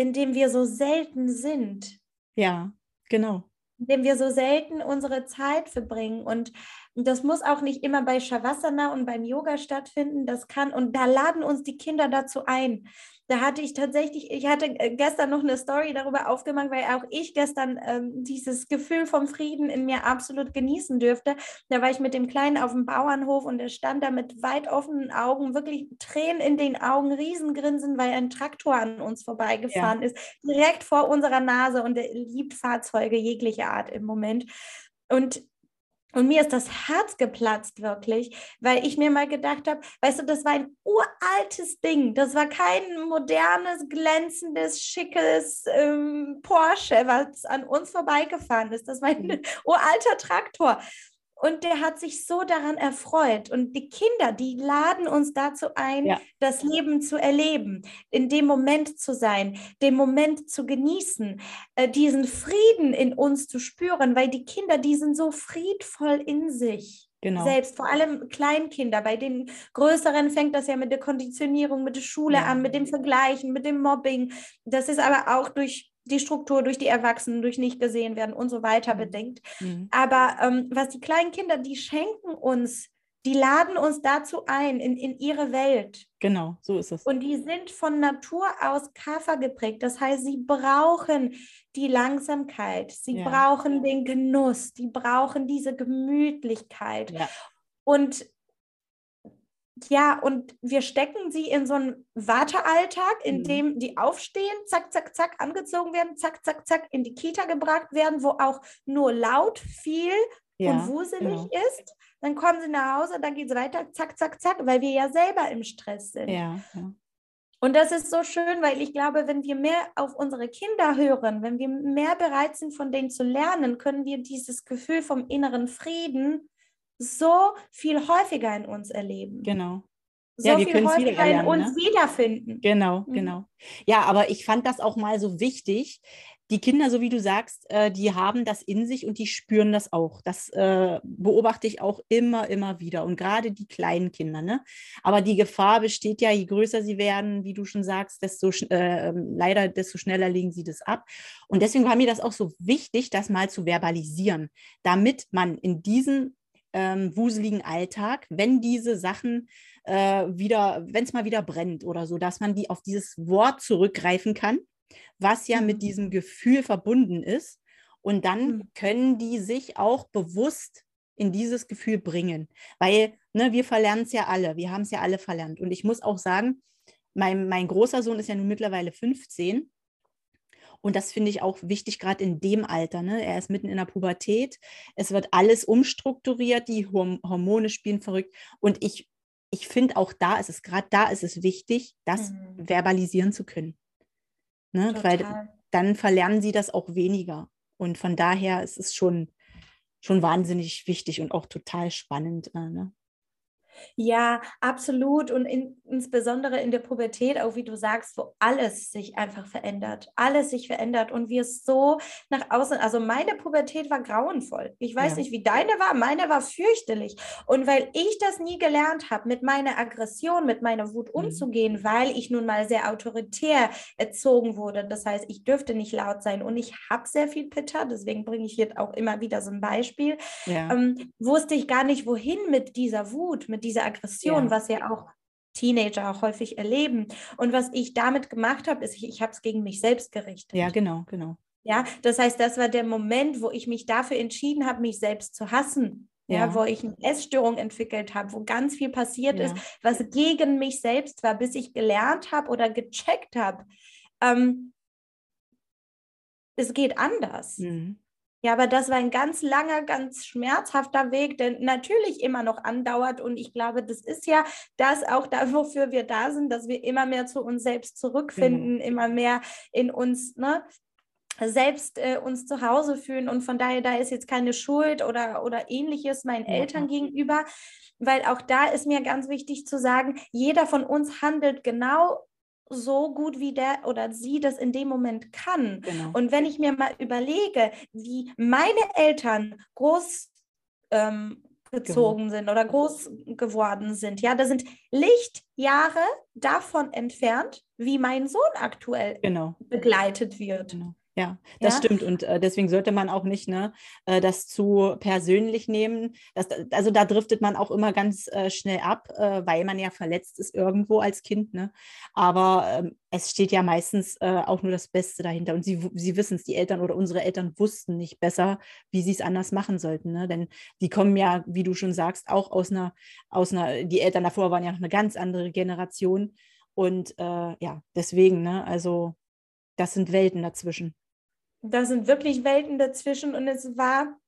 in dem wir so selten sind. Ja, genau. In dem wir so selten unsere Zeit verbringen. Und das muss auch nicht immer bei Shavasana und beim Yoga stattfinden. Das kann, und da laden uns die Kinder dazu ein. Da hatte ich tatsächlich, ich hatte äh, gestern noch eine Story darüber aufgemacht, weil auch ich gestern ähm, dieses Gefühl vom Frieden in mir absolut genießen dürfte. Da war ich mit dem Kleinen auf dem Bauernhof und er stand da mit weit offenen Augen, wirklich Tränen in den Augen, Riesengrinsen, weil ein Traktor an uns vorbeigefahren ja. ist, direkt vor unserer Nase und er liebt Fahrzeuge jeglicher Art im Moment. Und und mir ist das Herz geplatzt wirklich, weil ich mir mal gedacht habe, weißt du, das war ein uraltes Ding. Das war kein modernes, glänzendes, schickes ähm, Porsche, was an uns vorbeigefahren ist. Das war ein mhm. uralter Traktor. Und der hat sich so daran erfreut. Und die Kinder, die laden uns dazu ein, ja. das Leben zu erleben, in dem Moment zu sein, den Moment zu genießen, äh, diesen Frieden in uns zu spüren, weil die Kinder, die sind so friedvoll in sich. Genau. Selbst, vor allem Kleinkinder. Bei den Größeren fängt das ja mit der Konditionierung, mit der Schule ja. an, mit dem Vergleichen, mit dem Mobbing. Das ist aber auch durch die Struktur durch die Erwachsenen, durch nicht gesehen werden und so weiter mhm. bedingt. Mhm. Aber ähm, was die kleinen Kinder, die schenken uns, die laden uns dazu ein, in, in ihre Welt. Genau, so ist es. Und die sind von Natur aus Kaffer geprägt. Das heißt, sie brauchen die Langsamkeit, sie ja. brauchen den Genuss, die brauchen diese Gemütlichkeit. Ja. Und ja, und wir stecken sie in so einen Wartealltag, in mhm. dem die aufstehen, zack, zack, zack, angezogen werden, zack, zack, zack, in die Kita gebracht werden, wo auch nur laut, viel ja, und wuselig genau. ist. Dann kommen sie nach Hause, dann geht es weiter, zack, zack, zack, weil wir ja selber im Stress sind. Ja, ja. Und das ist so schön, weil ich glaube, wenn wir mehr auf unsere Kinder hören, wenn wir mehr bereit sind, von denen zu lernen, können wir dieses Gefühl vom inneren Frieden so viel häufiger in uns erleben. Genau. So ja, wir viel häufiger erlernen, in uns ne? wiederfinden. Genau, mhm. genau. Ja, aber ich fand das auch mal so wichtig. Die Kinder, so wie du sagst, äh, die haben das in sich und die spüren das auch. Das äh, beobachte ich auch immer, immer wieder. Und gerade die kleinen Kinder. Ne? Aber die Gefahr besteht ja, je größer sie werden, wie du schon sagst, desto äh, leider, desto schneller legen sie das ab. Und deswegen war mir das auch so wichtig, das mal zu verbalisieren, damit man in diesen ähm, wuseligen Alltag, wenn diese Sachen äh, wieder, wenn es mal wieder brennt oder so, dass man die auf dieses Wort zurückgreifen kann, was ja mhm. mit diesem Gefühl verbunden ist. Und dann mhm. können die sich auch bewusst in dieses Gefühl bringen. Weil ne, wir verlernen es ja alle, wir haben es ja alle verlernt. Und ich muss auch sagen, mein, mein großer Sohn ist ja nun mittlerweile 15 und das finde ich auch wichtig, gerade in dem Alter. Ne? Er ist mitten in der Pubertät. Es wird alles umstrukturiert, die Hormone spielen verrückt. Und ich, ich finde auch da ist es, gerade da ist es wichtig, das mhm. verbalisieren zu können. Ne? Weil dann verlernen sie das auch weniger. Und von daher ist es schon, schon wahnsinnig wichtig und auch total spannend. Äh, ne? Ja, absolut. Und in, insbesondere in der Pubertät, auch wie du sagst, wo alles sich einfach verändert. Alles sich verändert und wir so nach außen. Also meine Pubertät war grauenvoll. Ich weiß ja. nicht, wie deine war. Meine war fürchterlich. Und weil ich das nie gelernt habe, mit meiner Aggression, mit meiner Wut mhm. umzugehen, weil ich nun mal sehr autoritär erzogen wurde. Das heißt, ich dürfte nicht laut sein und ich habe sehr viel Pitter. Deswegen bringe ich hier auch immer wieder so ein Beispiel. Ja. Ähm, wusste ich gar nicht, wohin mit dieser Wut, mit dieser Aggression, ja. was ja auch Teenager auch häufig erleben. Und was ich damit gemacht habe, ist, ich, ich habe es gegen mich selbst gerichtet. Ja, genau, genau. Ja, das heißt, das war der Moment, wo ich mich dafür entschieden habe, mich selbst zu hassen. Ja, ja wo ich eine Essstörung entwickelt habe, wo ganz viel passiert ja. ist, was gegen mich selbst war, bis ich gelernt habe oder gecheckt habe. Ähm, es geht anders. Mhm. Ja, aber das war ein ganz langer, ganz schmerzhafter Weg, der natürlich immer noch andauert. Und ich glaube, das ist ja das auch da, wofür wir da sind, dass wir immer mehr zu uns selbst zurückfinden, genau. immer mehr in uns, ne, selbst äh, uns zu Hause fühlen. Und von daher, da ist jetzt keine Schuld oder, oder ähnliches meinen. Eltern gegenüber, weil auch da ist mir ganz wichtig zu sagen, jeder von uns handelt genau so gut wie der oder sie das in dem Moment kann. Genau. Und wenn ich mir mal überlege, wie meine Eltern groß ähm, gezogen genau. sind oder groß geworden sind, ja, da sind Lichtjahre davon entfernt, wie mein Sohn aktuell genau. begleitet wird. Genau. Ja, das ja? stimmt. Und äh, deswegen sollte man auch nicht ne, äh, das zu persönlich nehmen. Das, also da driftet man auch immer ganz äh, schnell ab, äh, weil man ja verletzt ist irgendwo als Kind. Ne? Aber ähm, es steht ja meistens äh, auch nur das Beste dahinter. Und sie, sie wissen es, die Eltern oder unsere Eltern wussten nicht besser, wie sie es anders machen sollten. Ne? Denn die kommen ja, wie du schon sagst, auch aus einer, aus einer, die Eltern davor waren ja noch eine ganz andere Generation. Und äh, ja, deswegen, ne, also das sind Welten dazwischen. Da sind wirklich Welten dazwischen und es war,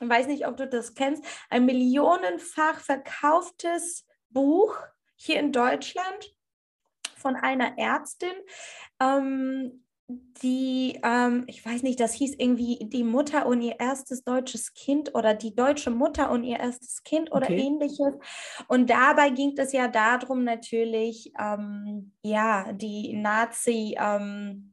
ich weiß nicht, ob du das kennst, ein millionenfach verkauftes Buch hier in Deutschland von einer Ärztin, ähm, die, ähm, ich weiß nicht, das hieß irgendwie die Mutter und ihr erstes deutsches Kind oder die deutsche Mutter und ihr erstes Kind oder okay. ähnliches. Und dabei ging es ja darum, natürlich, ähm, ja, die Nazi- ähm,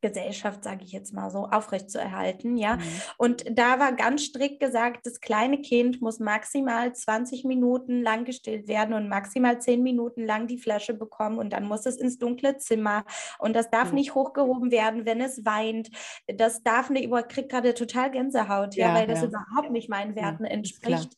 Gesellschaft, sage ich jetzt mal so, aufrechtzuerhalten, ja. Mhm. Und da war ganz strikt gesagt, das kleine Kind muss maximal 20 Minuten lang gestillt werden und maximal 10 Minuten lang die Flasche bekommen und dann muss es ins dunkle Zimmer und das darf mhm. nicht hochgehoben werden, wenn es weint. Das darf nicht, ich kriege gerade total Gänsehaut, ja, ja weil das ja. überhaupt nicht meinen Werten ja, entspricht.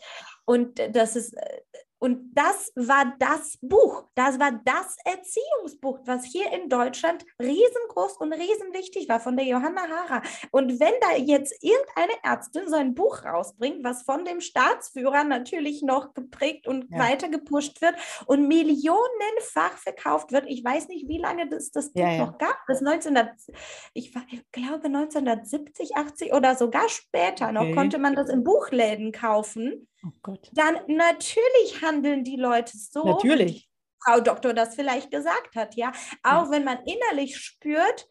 Und das ist äh, und das war das Buch, das war das Erziehungsbuch, was hier in Deutschland riesengroß und riesenwichtig war von der Johanna Hara. Und wenn da jetzt irgendeine Ärztin so ein Buch rausbringt, was von dem Staatsführer natürlich noch geprägt und ja. weiter gepusht wird und millionenfach verkauft wird, ich weiß nicht, wie lange das, das Buch ja, ja. noch gab, bis 1900, ich, ich, glaube 1970, 80 oder sogar später okay. noch, konnte man das in Buchläden kaufen. Oh dann natürlich handeln die Leute so. Natürlich. Frau Doktor das vielleicht gesagt hat, ja. Auch ja. wenn man innerlich spürt,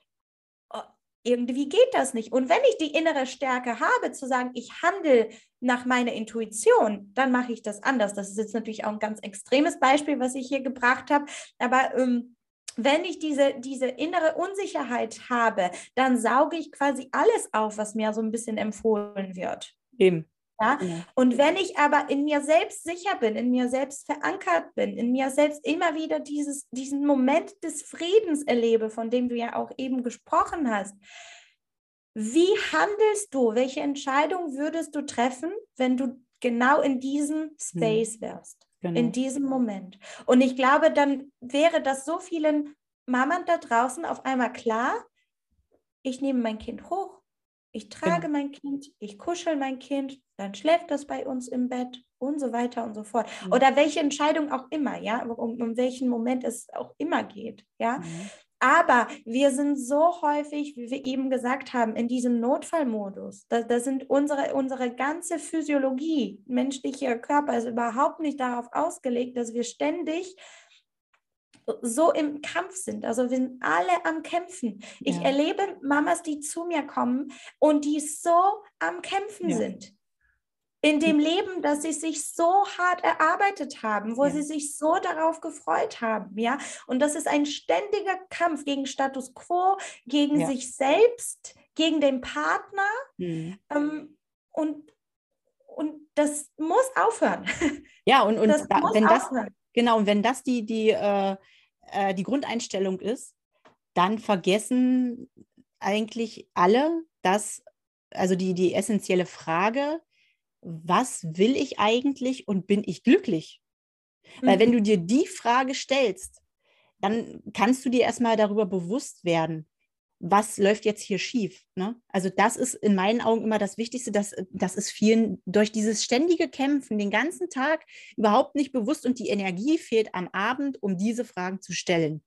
oh, irgendwie geht das nicht. Und wenn ich die innere Stärke habe, zu sagen, ich handle nach meiner Intuition, dann mache ich das anders. Das ist jetzt natürlich auch ein ganz extremes Beispiel, was ich hier gebracht habe. Aber ähm, wenn ich diese, diese innere Unsicherheit habe, dann sauge ich quasi alles auf, was mir so ein bisschen empfohlen wird. Eben. Ja? Und wenn ich aber in mir selbst sicher bin, in mir selbst verankert bin, in mir selbst immer wieder dieses, diesen Moment des Friedens erlebe, von dem du ja auch eben gesprochen hast, wie handelst du? Welche Entscheidung würdest du treffen, wenn du genau in diesem hm. Space wärst, genau. in diesem Moment. Und ich glaube, dann wäre das so vielen Mamas da draußen auf einmal klar, ich nehme mein Kind hoch, ich trage genau. mein Kind, ich kuschel mein Kind, dann schläft das bei uns im Bett und so weiter und so fort. Mhm. Oder welche Entscheidung auch immer, ja, um, um welchen Moment es auch immer geht, ja. Mhm. Aber wir sind so häufig, wie wir eben gesagt haben, in diesem Notfallmodus. Da, da sind unsere, unsere ganze Physiologie, menschlicher Körper ist überhaupt nicht darauf ausgelegt, dass wir ständig so im Kampf sind. Also wir sind alle am Kämpfen. Ich ja. erlebe Mamas, die zu mir kommen und die so am Kämpfen ja. sind in dem Leben, das sie sich so hart erarbeitet haben, wo ja. sie sich so darauf gefreut haben, ja. Und das ist ein ständiger Kampf gegen Status quo, gegen sich selbst, gegen den Partner. Mhm. Ähm, und, und das muss aufhören. Ja, und, und das da, wenn aufhören. das, genau, und wenn das die, die, äh, äh, die Grundeinstellung ist, dann vergessen eigentlich alle, dass, also die, die essentielle Frage, was will ich eigentlich und bin ich glücklich? Mhm. Weil wenn mhm. du dir die Frage stellst, dann kannst du dir erstmal darüber bewusst werden, was läuft jetzt hier schief. Ne? Also das ist in meinen Augen immer das Wichtigste, dass das ist vielen durch dieses ständige Kämpfen den ganzen Tag überhaupt nicht bewusst und die Energie fehlt am Abend, um diese Fragen zu stellen.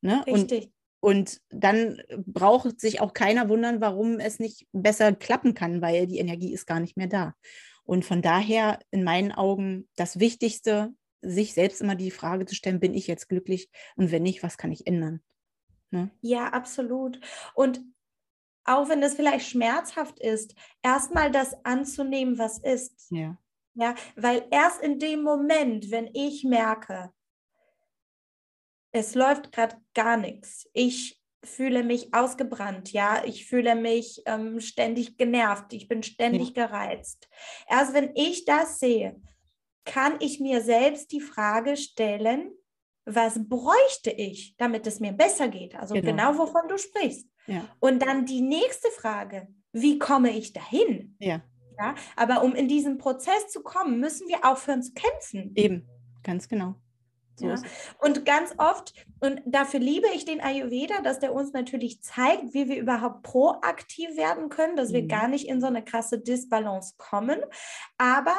Ne? Richtig. Und, und dann braucht sich auch keiner wundern, warum es nicht besser klappen kann, weil die Energie ist gar nicht mehr da. Und von daher in meinen Augen das Wichtigste, sich selbst immer die Frage zu stellen, bin ich jetzt glücklich und wenn nicht, was kann ich ändern? Ne? Ja, absolut. Und auch wenn das vielleicht schmerzhaft ist, erstmal das anzunehmen, was ist. Ja. Ja, weil erst in dem Moment, wenn ich merke, es läuft gerade gar nichts, ich fühle mich ausgebrannt, ja, ich fühle mich ähm, ständig genervt, ich bin ständig ja. gereizt. Erst wenn ich das sehe, kann ich mir selbst die Frage stellen, was bräuchte ich, damit es mir besser geht? Also genau, genau wovon du sprichst. Ja. Und dann die nächste Frage, wie komme ich dahin? Ja. ja. Aber um in diesen Prozess zu kommen, müssen wir aufhören zu kämpfen. Eben, ganz genau. So ja. Und ganz oft, und dafür liebe ich den Ayurveda, dass der uns natürlich zeigt, wie wir überhaupt proaktiv werden können, dass mhm. wir gar nicht in so eine krasse Disbalance kommen. Aber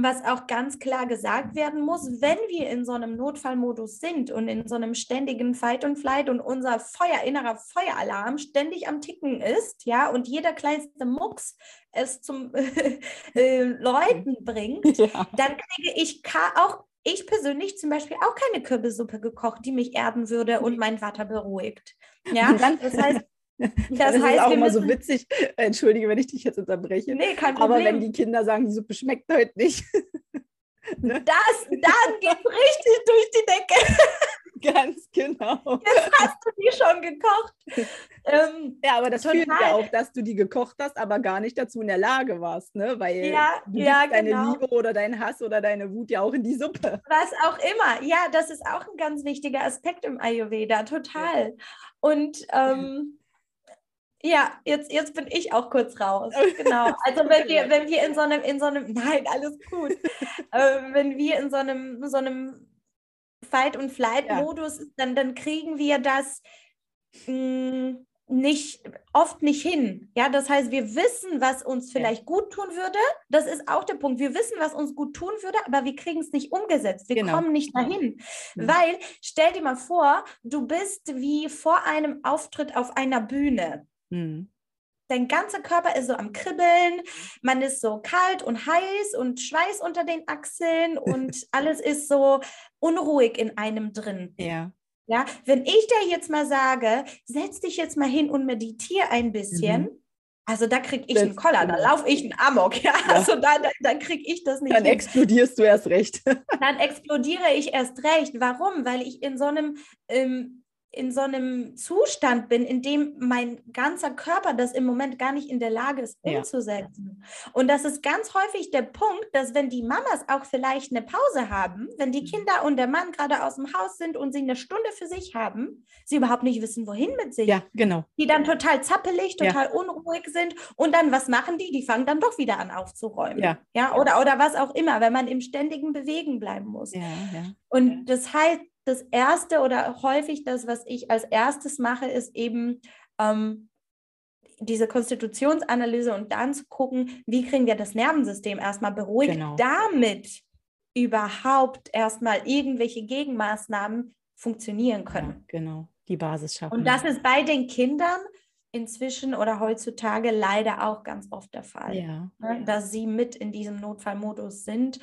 was auch ganz klar gesagt werden muss, wenn wir in so einem Notfallmodus sind und in so einem ständigen Fight und Flight und unser Feuer, innerer Feueralarm ständig am Ticken ist, ja, und jeder kleinste Mucks es zum äh, Läuten bringt, ja. dann kriege ich auch ich persönlich zum Beispiel auch keine Kürbissuppe gekocht, die mich erden würde und meinen Vater beruhigt. Ja, das heißt, das, das heißt, ist auch immer so witzig. Entschuldige, wenn ich dich jetzt unterbreche. Nee, kein Problem. Aber wenn die Kinder sagen, die Suppe schmeckt heute nicht. ne? Das, dann geht richtig durch die Decke. Ganz genau. Jetzt hast du die schon gekocht. Ähm, ja, aber das total. fühlt ja auch, dass du die gekocht hast, aber gar nicht dazu in der Lage warst, ne? Weil ja, du ja, deine genau. Liebe oder dein Hass oder deine Wut ja auch in die Suppe. Was auch immer. Ja, das ist auch ein ganz wichtiger Aspekt im Ayurveda, total. Ja. Und ähm, ja, jetzt, jetzt bin ich auch kurz raus. Genau. Also wenn wir, wenn wir in so einem, in so einem, nein, alles gut. äh, wenn wir in so einem, so einem Fight- und Flight-Modus, ja. dann, dann kriegen wir das mh, hm, nicht, oft nicht hin. Ja, das heißt, wir wissen, was uns vielleicht ja. gut tun würde. Das ist auch der Punkt. Wir wissen, was uns gut tun würde, aber wir kriegen es nicht umgesetzt. Wir genau. kommen nicht dahin. Mhm. Weil, stell dir mal vor, du bist wie vor einem Auftritt auf einer Bühne. Mhm dein ganzer Körper ist so am Kribbeln, man ist so kalt und heiß und Schweiß unter den Achseln und alles ist so unruhig in einem drin. Ja. Ja, wenn ich dir jetzt mal sage, setz dich jetzt mal hin und meditiere ein bisschen, mhm. also da kriege ich das einen Koller, da laufe ich einen Amok, ja, ja. also da, da, dann kriege ich das nicht Dann hin. explodierst du erst recht. dann explodiere ich erst recht. Warum? Weil ich in so einem ähm, in so einem Zustand bin, in dem mein ganzer Körper das im Moment gar nicht in der Lage ist Ja. umzusetzen. Und das ist ganz häufig der Punkt, dass wenn die Mamas auch vielleicht eine Pause haben, wenn die Mhm. Kinder und der Mann gerade aus dem Haus sind und sie eine Stunde für sich haben, sie überhaupt nicht wissen, wohin mit sich. Ja, genau. Die dann total zappelig, Ja. total unruhig sind und dann, was machen die? Die fangen dann doch wieder an aufzuräumen. Ja. ja oder, oder was auch immer, wenn man im ständigen Bewegen bleiben muss. Ja, ja. Und das heißt, das Erste oder häufig das, was ich als erstes mache, ist eben ähm, diese Konstitutionsanalyse und dann zu gucken, wie kriegen wir das Nervensystem erstmal beruhigt, Genau. damit überhaupt erstmal irgendwelche Gegenmaßnahmen funktionieren können. ja genau. Die Basis schaffen. Und das ist bei den Kindern inzwischen oder heutzutage leider auch ganz oft der Fall ja. ne, dass sie mit in diesem Notfallmodus sind.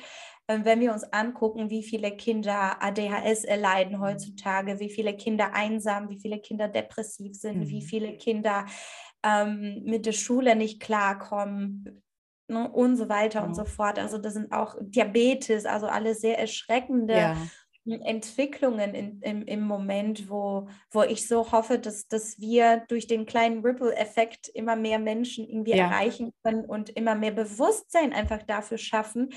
Ähm, Wenn wir uns angucken, wie viele Kinder ADHS erleiden heutzutage, wie viele Kinder einsam, wie viele Kinder depressiv sind, wie Mhm. viele Kinder ähm, mit der Schule nicht klarkommen ne, und so weiter und Ja. so fort. Also das sind auch Diabetes, also alles sehr erschreckende Ja. Entwicklungen in, im, im Moment, wo, wo ich so hoffe, dass, dass wir durch den kleinen Ripple-Effekt immer mehr Menschen irgendwie Ja. erreichen können und immer mehr Bewusstsein einfach dafür schaffen.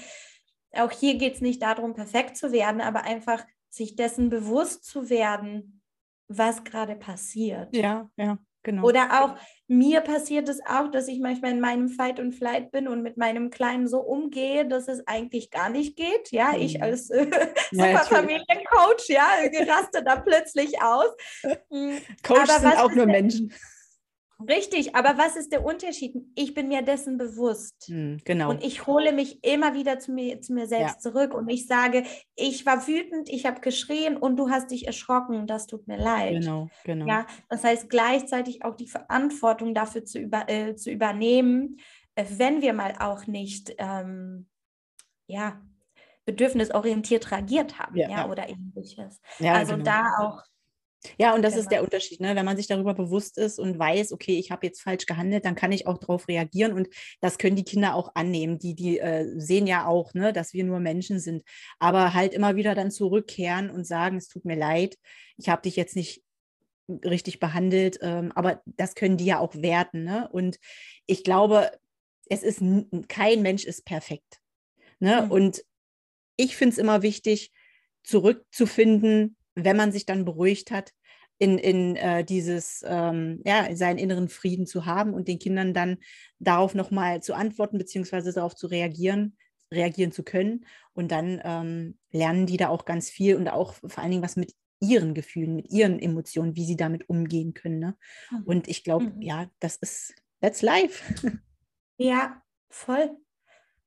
Auch hier geht es nicht darum, perfekt zu werden, aber einfach sich dessen bewusst zu werden, was gerade passiert. Ja, ja, genau. Oder auch mir passiert es auch, dass ich manchmal in meinem Fight und Flight bin und mit meinem Kleinen so umgehe, dass es eigentlich gar nicht geht. Ja, ich Mhm. als äh, Ja, super natürlich. Familiencoach, ja, raste da plötzlich aus. Mm, Coaches sind auch nur Menschen. Richtig, aber was ist der Unterschied? Ich bin mir dessen bewusst. Hm, genau. Und ich hole mich immer wieder zu mir, zu mir selbst zurück und ich sage, ich war wütend, ich habe geschrien und du hast dich erschrocken, das tut mir leid. genau, genau. Ja, das heißt gleichzeitig auch die Verantwortung dafür zu, über, äh, zu übernehmen, äh, wenn wir mal auch nicht ähm, ja, bedürfnisorientiert reagiert haben, Ja, ja, ja. oder ähnliches. Ja, also genau. da auch, Ja, und das ist Genau. der Unterschied, ne? Wenn man sich darüber bewusst ist und weiß, okay, ich habe jetzt falsch gehandelt, dann kann ich auch darauf reagieren und das können die Kinder auch annehmen. Die, die äh, sehen ja auch, ne, dass wir nur Menschen sind, aber halt immer wieder dann zurückkehren und sagen, es tut mir leid, ich habe dich jetzt nicht richtig behandelt, ähm, aber das können die ja auch werten, ne? Und ich glaube, es ist kein Mensch ist perfekt, ne? Mhm. Und ich finde es immer wichtig, zurückzufinden, wenn man sich dann beruhigt hat, in, in äh, dieses, ähm, ja, seinen inneren Frieden zu haben und den Kindern dann darauf nochmal zu antworten, beziehungsweise darauf zu reagieren, reagieren zu können. Und dann ähm, lernen die da auch ganz viel und auch vor allen Dingen was mit ihren Gefühlen, mit ihren Emotionen, wie sie damit umgehen können. Ne? Mhm. Und ich glaube, Mhm. ja, das ist, that's life. ja, voll.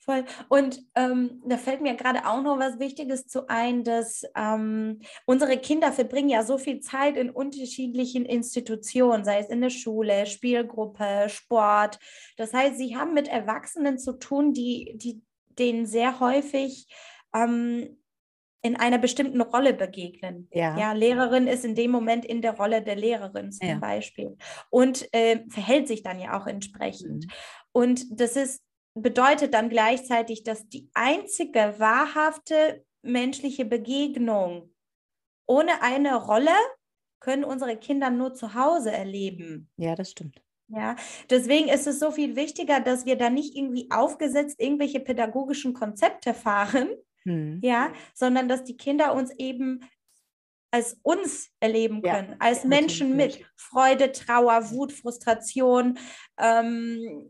Voll. Und ähm, da fällt mir gerade auch noch was Wichtiges zu ein, dass ähm, unsere Kinder verbringen ja so viel Zeit in unterschiedlichen Institutionen, sei es in der Schule, Spielgruppe, Sport. Das heißt, sie haben mit Erwachsenen zu tun, die, die denen sehr häufig ähm, in einer bestimmten Rolle begegnen. Ja. Ja, Lehrerin ist in dem Moment in der Rolle der Lehrerin zum Ja. Beispiel und äh, verhält sich dann ja auch entsprechend. Mhm. Und das ist, bedeutet dann gleichzeitig, dass die einzige wahrhafte menschliche Begegnung ohne eine Rolle können unsere Kinder nur zu Hause erleben. Ja, das stimmt. Ja, deswegen ist es so viel wichtiger, dass wir da nicht irgendwie aufgesetzt irgendwelche pädagogischen Konzepte fahren, Hm. ja, sondern dass die Kinder uns eben als uns erleben Ja, können, als ja, Menschen mit. Freude, Trauer, Wut, Frustration, ähm,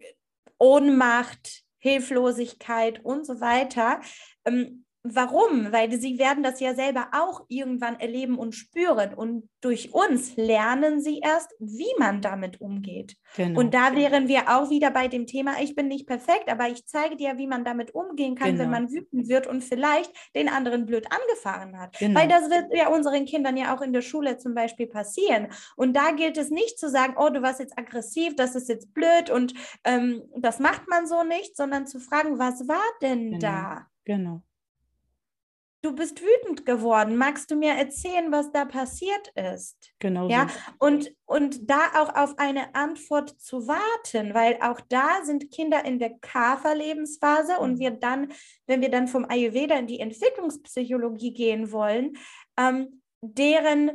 Ohnmacht, Hilflosigkeit und so weiter. Ähm, warum? Weil sie werden das ja selber auch irgendwann erleben und spüren. Und durch uns lernen sie erst, wie man damit umgeht. Genau. Und da wären wir auch wieder bei dem Thema, ich bin nicht perfekt, aber ich zeige dir, wie man damit umgehen kann, wenn Genau. man wütend wird und vielleicht den anderen blöd angefahren hat. Genau. Weil das wird ja unseren Kindern ja auch in der Schule zum Beispiel passieren. Und da gilt es nicht zu sagen, oh, du warst jetzt aggressiv, das ist jetzt blöd und ähm, das macht man so nicht, sondern zu fragen, was war denn Genau. da? genau. Du bist wütend geworden. Magst du mir erzählen, was da passiert ist? Genau Ja, und, und da auch auf eine Antwort zu warten, weil auch da sind Kinder in der Kafer-Lebensphase und Mhm. wir dann, wenn wir dann vom Ayurveda in die Entwicklungspsychologie gehen wollen, ähm, deren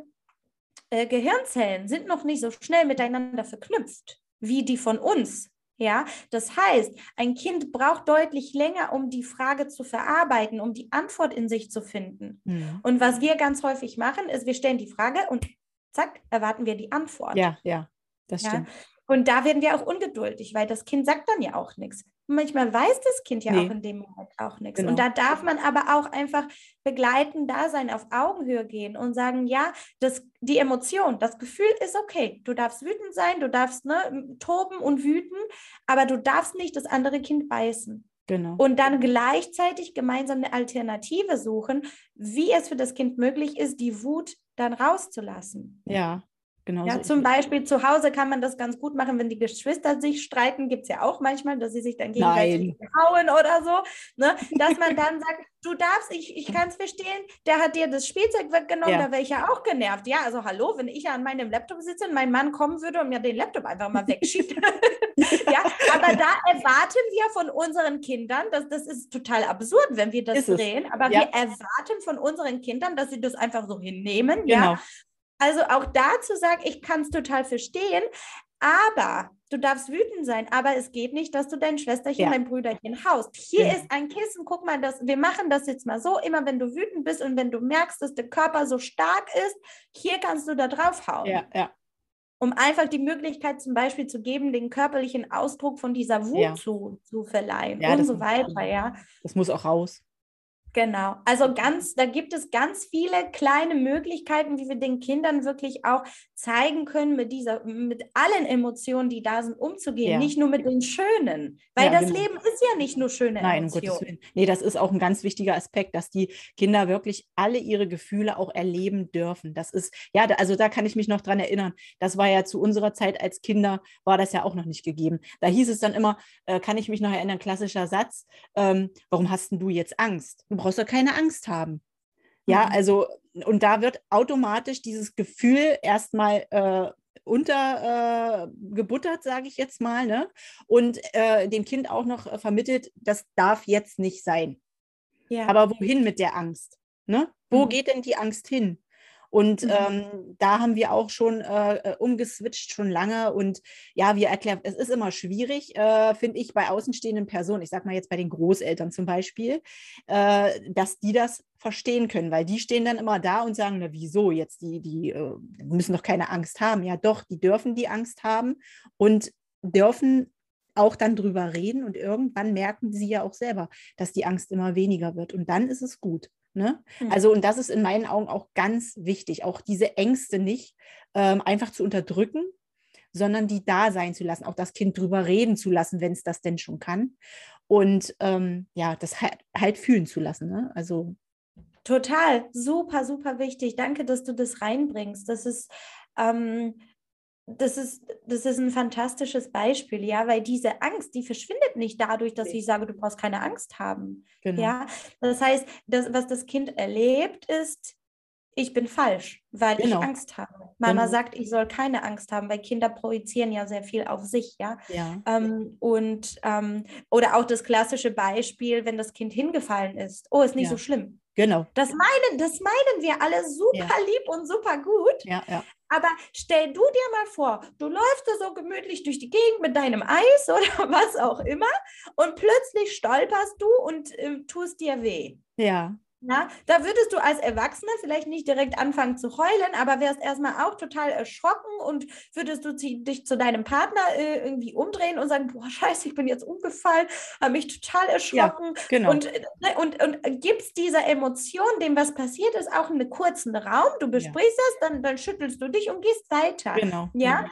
äh, Gehirnzellen sind noch nicht so schnell miteinander verknüpft wie die von uns. Ja, das heißt, ein Kind braucht deutlich länger, um die Frage zu verarbeiten, um die Antwort in sich zu finden. Mhm. Und was wir ganz häufig machen, ist, wir stellen die Frage und zack, erwarten wir die Antwort. Ja, ja, das stimmt. Ja? Und da werden wir auch ungeduldig, weil das Kind sagt dann ja auch nichts. Manchmal weiß das Kind ja nee. auch in dem Moment auch nichts. Genau. Und da darf man aber auch einfach begleiten, da sein, auf Augenhöhe gehen und sagen, ja, das, die Emotion, das Gefühl ist okay. Du darfst wütend sein, du darfst ne, toben und wüten, aber du darfst nicht das andere Kind beißen. Genau. Und dann gleichzeitig gemeinsam eine Alternative suchen, wie es für das Kind möglich ist, die Wut dann rauszulassen. Ja, Genau ja, zum Beispiel zu Hause kann man das ganz gut machen, wenn die Geschwister sich streiten, gibt es ja auch manchmal, dass sie sich dann gegenseitig hauen oder so. Ne? Dass man dann sagt, du darfst, ich, ich kann es verstehen, der hat dir das Spielzeug weggenommen, ja. da wäre ich ja auch genervt. Ja, also hallo, wenn ich an meinem Laptop sitze und mein Mann kommen würde und mir den Laptop einfach mal wegschiebt. ja, aber da erwarten wir von unseren Kindern, dass das ist total absurd, wenn wir das ist drehen, aber ja. wir erwarten von unseren Kindern, dass sie das einfach so hinnehmen, genau. ja, also auch dazu sagen, ich kann es total verstehen, aber du darfst wütend sein, aber es geht nicht, dass du dein Schwesterchen, ja. dein Brüderchen haust. Hier ja. ist ein Kissen, guck mal, das, wir machen das jetzt mal so, immer wenn du wütend bist und wenn du merkst, dass der Körper so stark ist, hier kannst du da drauf hauen. Ja, ja. Um einfach die Möglichkeit zum Beispiel zu geben, den körperlichen Ausdruck von dieser Wut zu, zu verleihen und so weiter, ja. Das muss auch raus. Genau. Also ganz, da gibt es ganz viele kleine Möglichkeiten, wie wir den Kindern wirklich auch zeigen können, mit dieser, mit allen Emotionen, die da sind, umzugehen. Ja. Nicht nur mit den schönen. Weil ja, das genau. Leben ist ja nicht nur schöne Nein, Emotionen. Gottes Nee, das ist auch ein ganz wichtiger Aspekt, dass die Kinder wirklich alle ihre Gefühle auch erleben dürfen. Das ist, ja, also da kann ich mich noch dran erinnern. Das war ja zu unserer Zeit als Kinder, war das ja auch noch nicht gegeben. Da hieß es dann immer, äh, kann ich mich noch erinnern, klassischer Satz, ähm, warum hast denn du jetzt Angst? Du brauchst ja keine Angst haben. Ja, mhm. also, und da wird automatisch dieses Gefühl erstmal äh, untergebuttert, äh, sage ich jetzt mal, ne? und äh, dem Kind auch noch äh, vermittelt, das darf jetzt nicht sein. Ja. Aber wohin mit der Angst? Ne? Wo mhm. geht denn die Angst hin? Und mhm. ähm, da haben wir auch schon äh, äh, umgeswitcht, schon lange. Und ja, wir erklären, es ist immer schwierig, äh, finde ich, bei außenstehenden Personen, ich sage mal jetzt bei den Großeltern zum Beispiel, äh, dass die das verstehen können, weil die stehen dann immer da und sagen, na wieso jetzt, die, die äh, müssen doch keine Angst haben. Ja doch, die dürfen die Angst haben und dürfen auch dann drüber reden und irgendwann merken sie ja auch selber, dass die Angst immer weniger wird und dann ist es gut. Ne? Mhm. Also, und das ist in meinen Augen auch ganz wichtig, auch diese Ängste nicht ähm, einfach zu unterdrücken, sondern die da sein zu lassen, auch das Kind drüber reden zu lassen, wenn es das denn schon kann. Und ähm, ja, das halt, halt fühlen zu lassen. Ne? Also Total, super, super wichtig. Danke, dass du das reinbringst. Das ist ähm, das ist, das ist ein fantastisches Beispiel, ja, weil diese Angst, die verschwindet nicht dadurch, dass ich sage, du brauchst keine Angst haben. Genau. Ja, das heißt, das, was das Kind erlebt, ist, ich bin falsch, weil genau. ich Angst habe. Mama genau. sagt, ich soll keine Angst haben, weil Kinder projizieren ja sehr viel auf sich, ja. ja. Ähm, und ähm, oder auch das klassische Beispiel, wenn das Kind hingefallen ist, oh, ist nicht ja. so schlimm. Genau. Das meinen, das meinen wir alle super ja. lieb und super gut. Ja, ja. Aber stell du dir mal vor, du läufst da so gemütlich durch die Gegend mit deinem Eis oder was auch immer und plötzlich stolperst du und äh, tust dir weh. Ja. Ja, da würdest du als Erwachsener vielleicht nicht direkt anfangen zu heulen, aber wärst erstmal auch total erschrocken und würdest du dich zu deinem Partner äh, irgendwie umdrehen und sagen, boah, scheiße, ich bin jetzt umgefallen, habe mich total erschrocken. Ja, genau. Und, ne, und, und gibst dieser Emotion, dem was passiert ist, auch einen kurzen Raum, du besprichst ja. das, dann, dann schüttelst du dich und gehst weiter. Genau. Ja. Genau.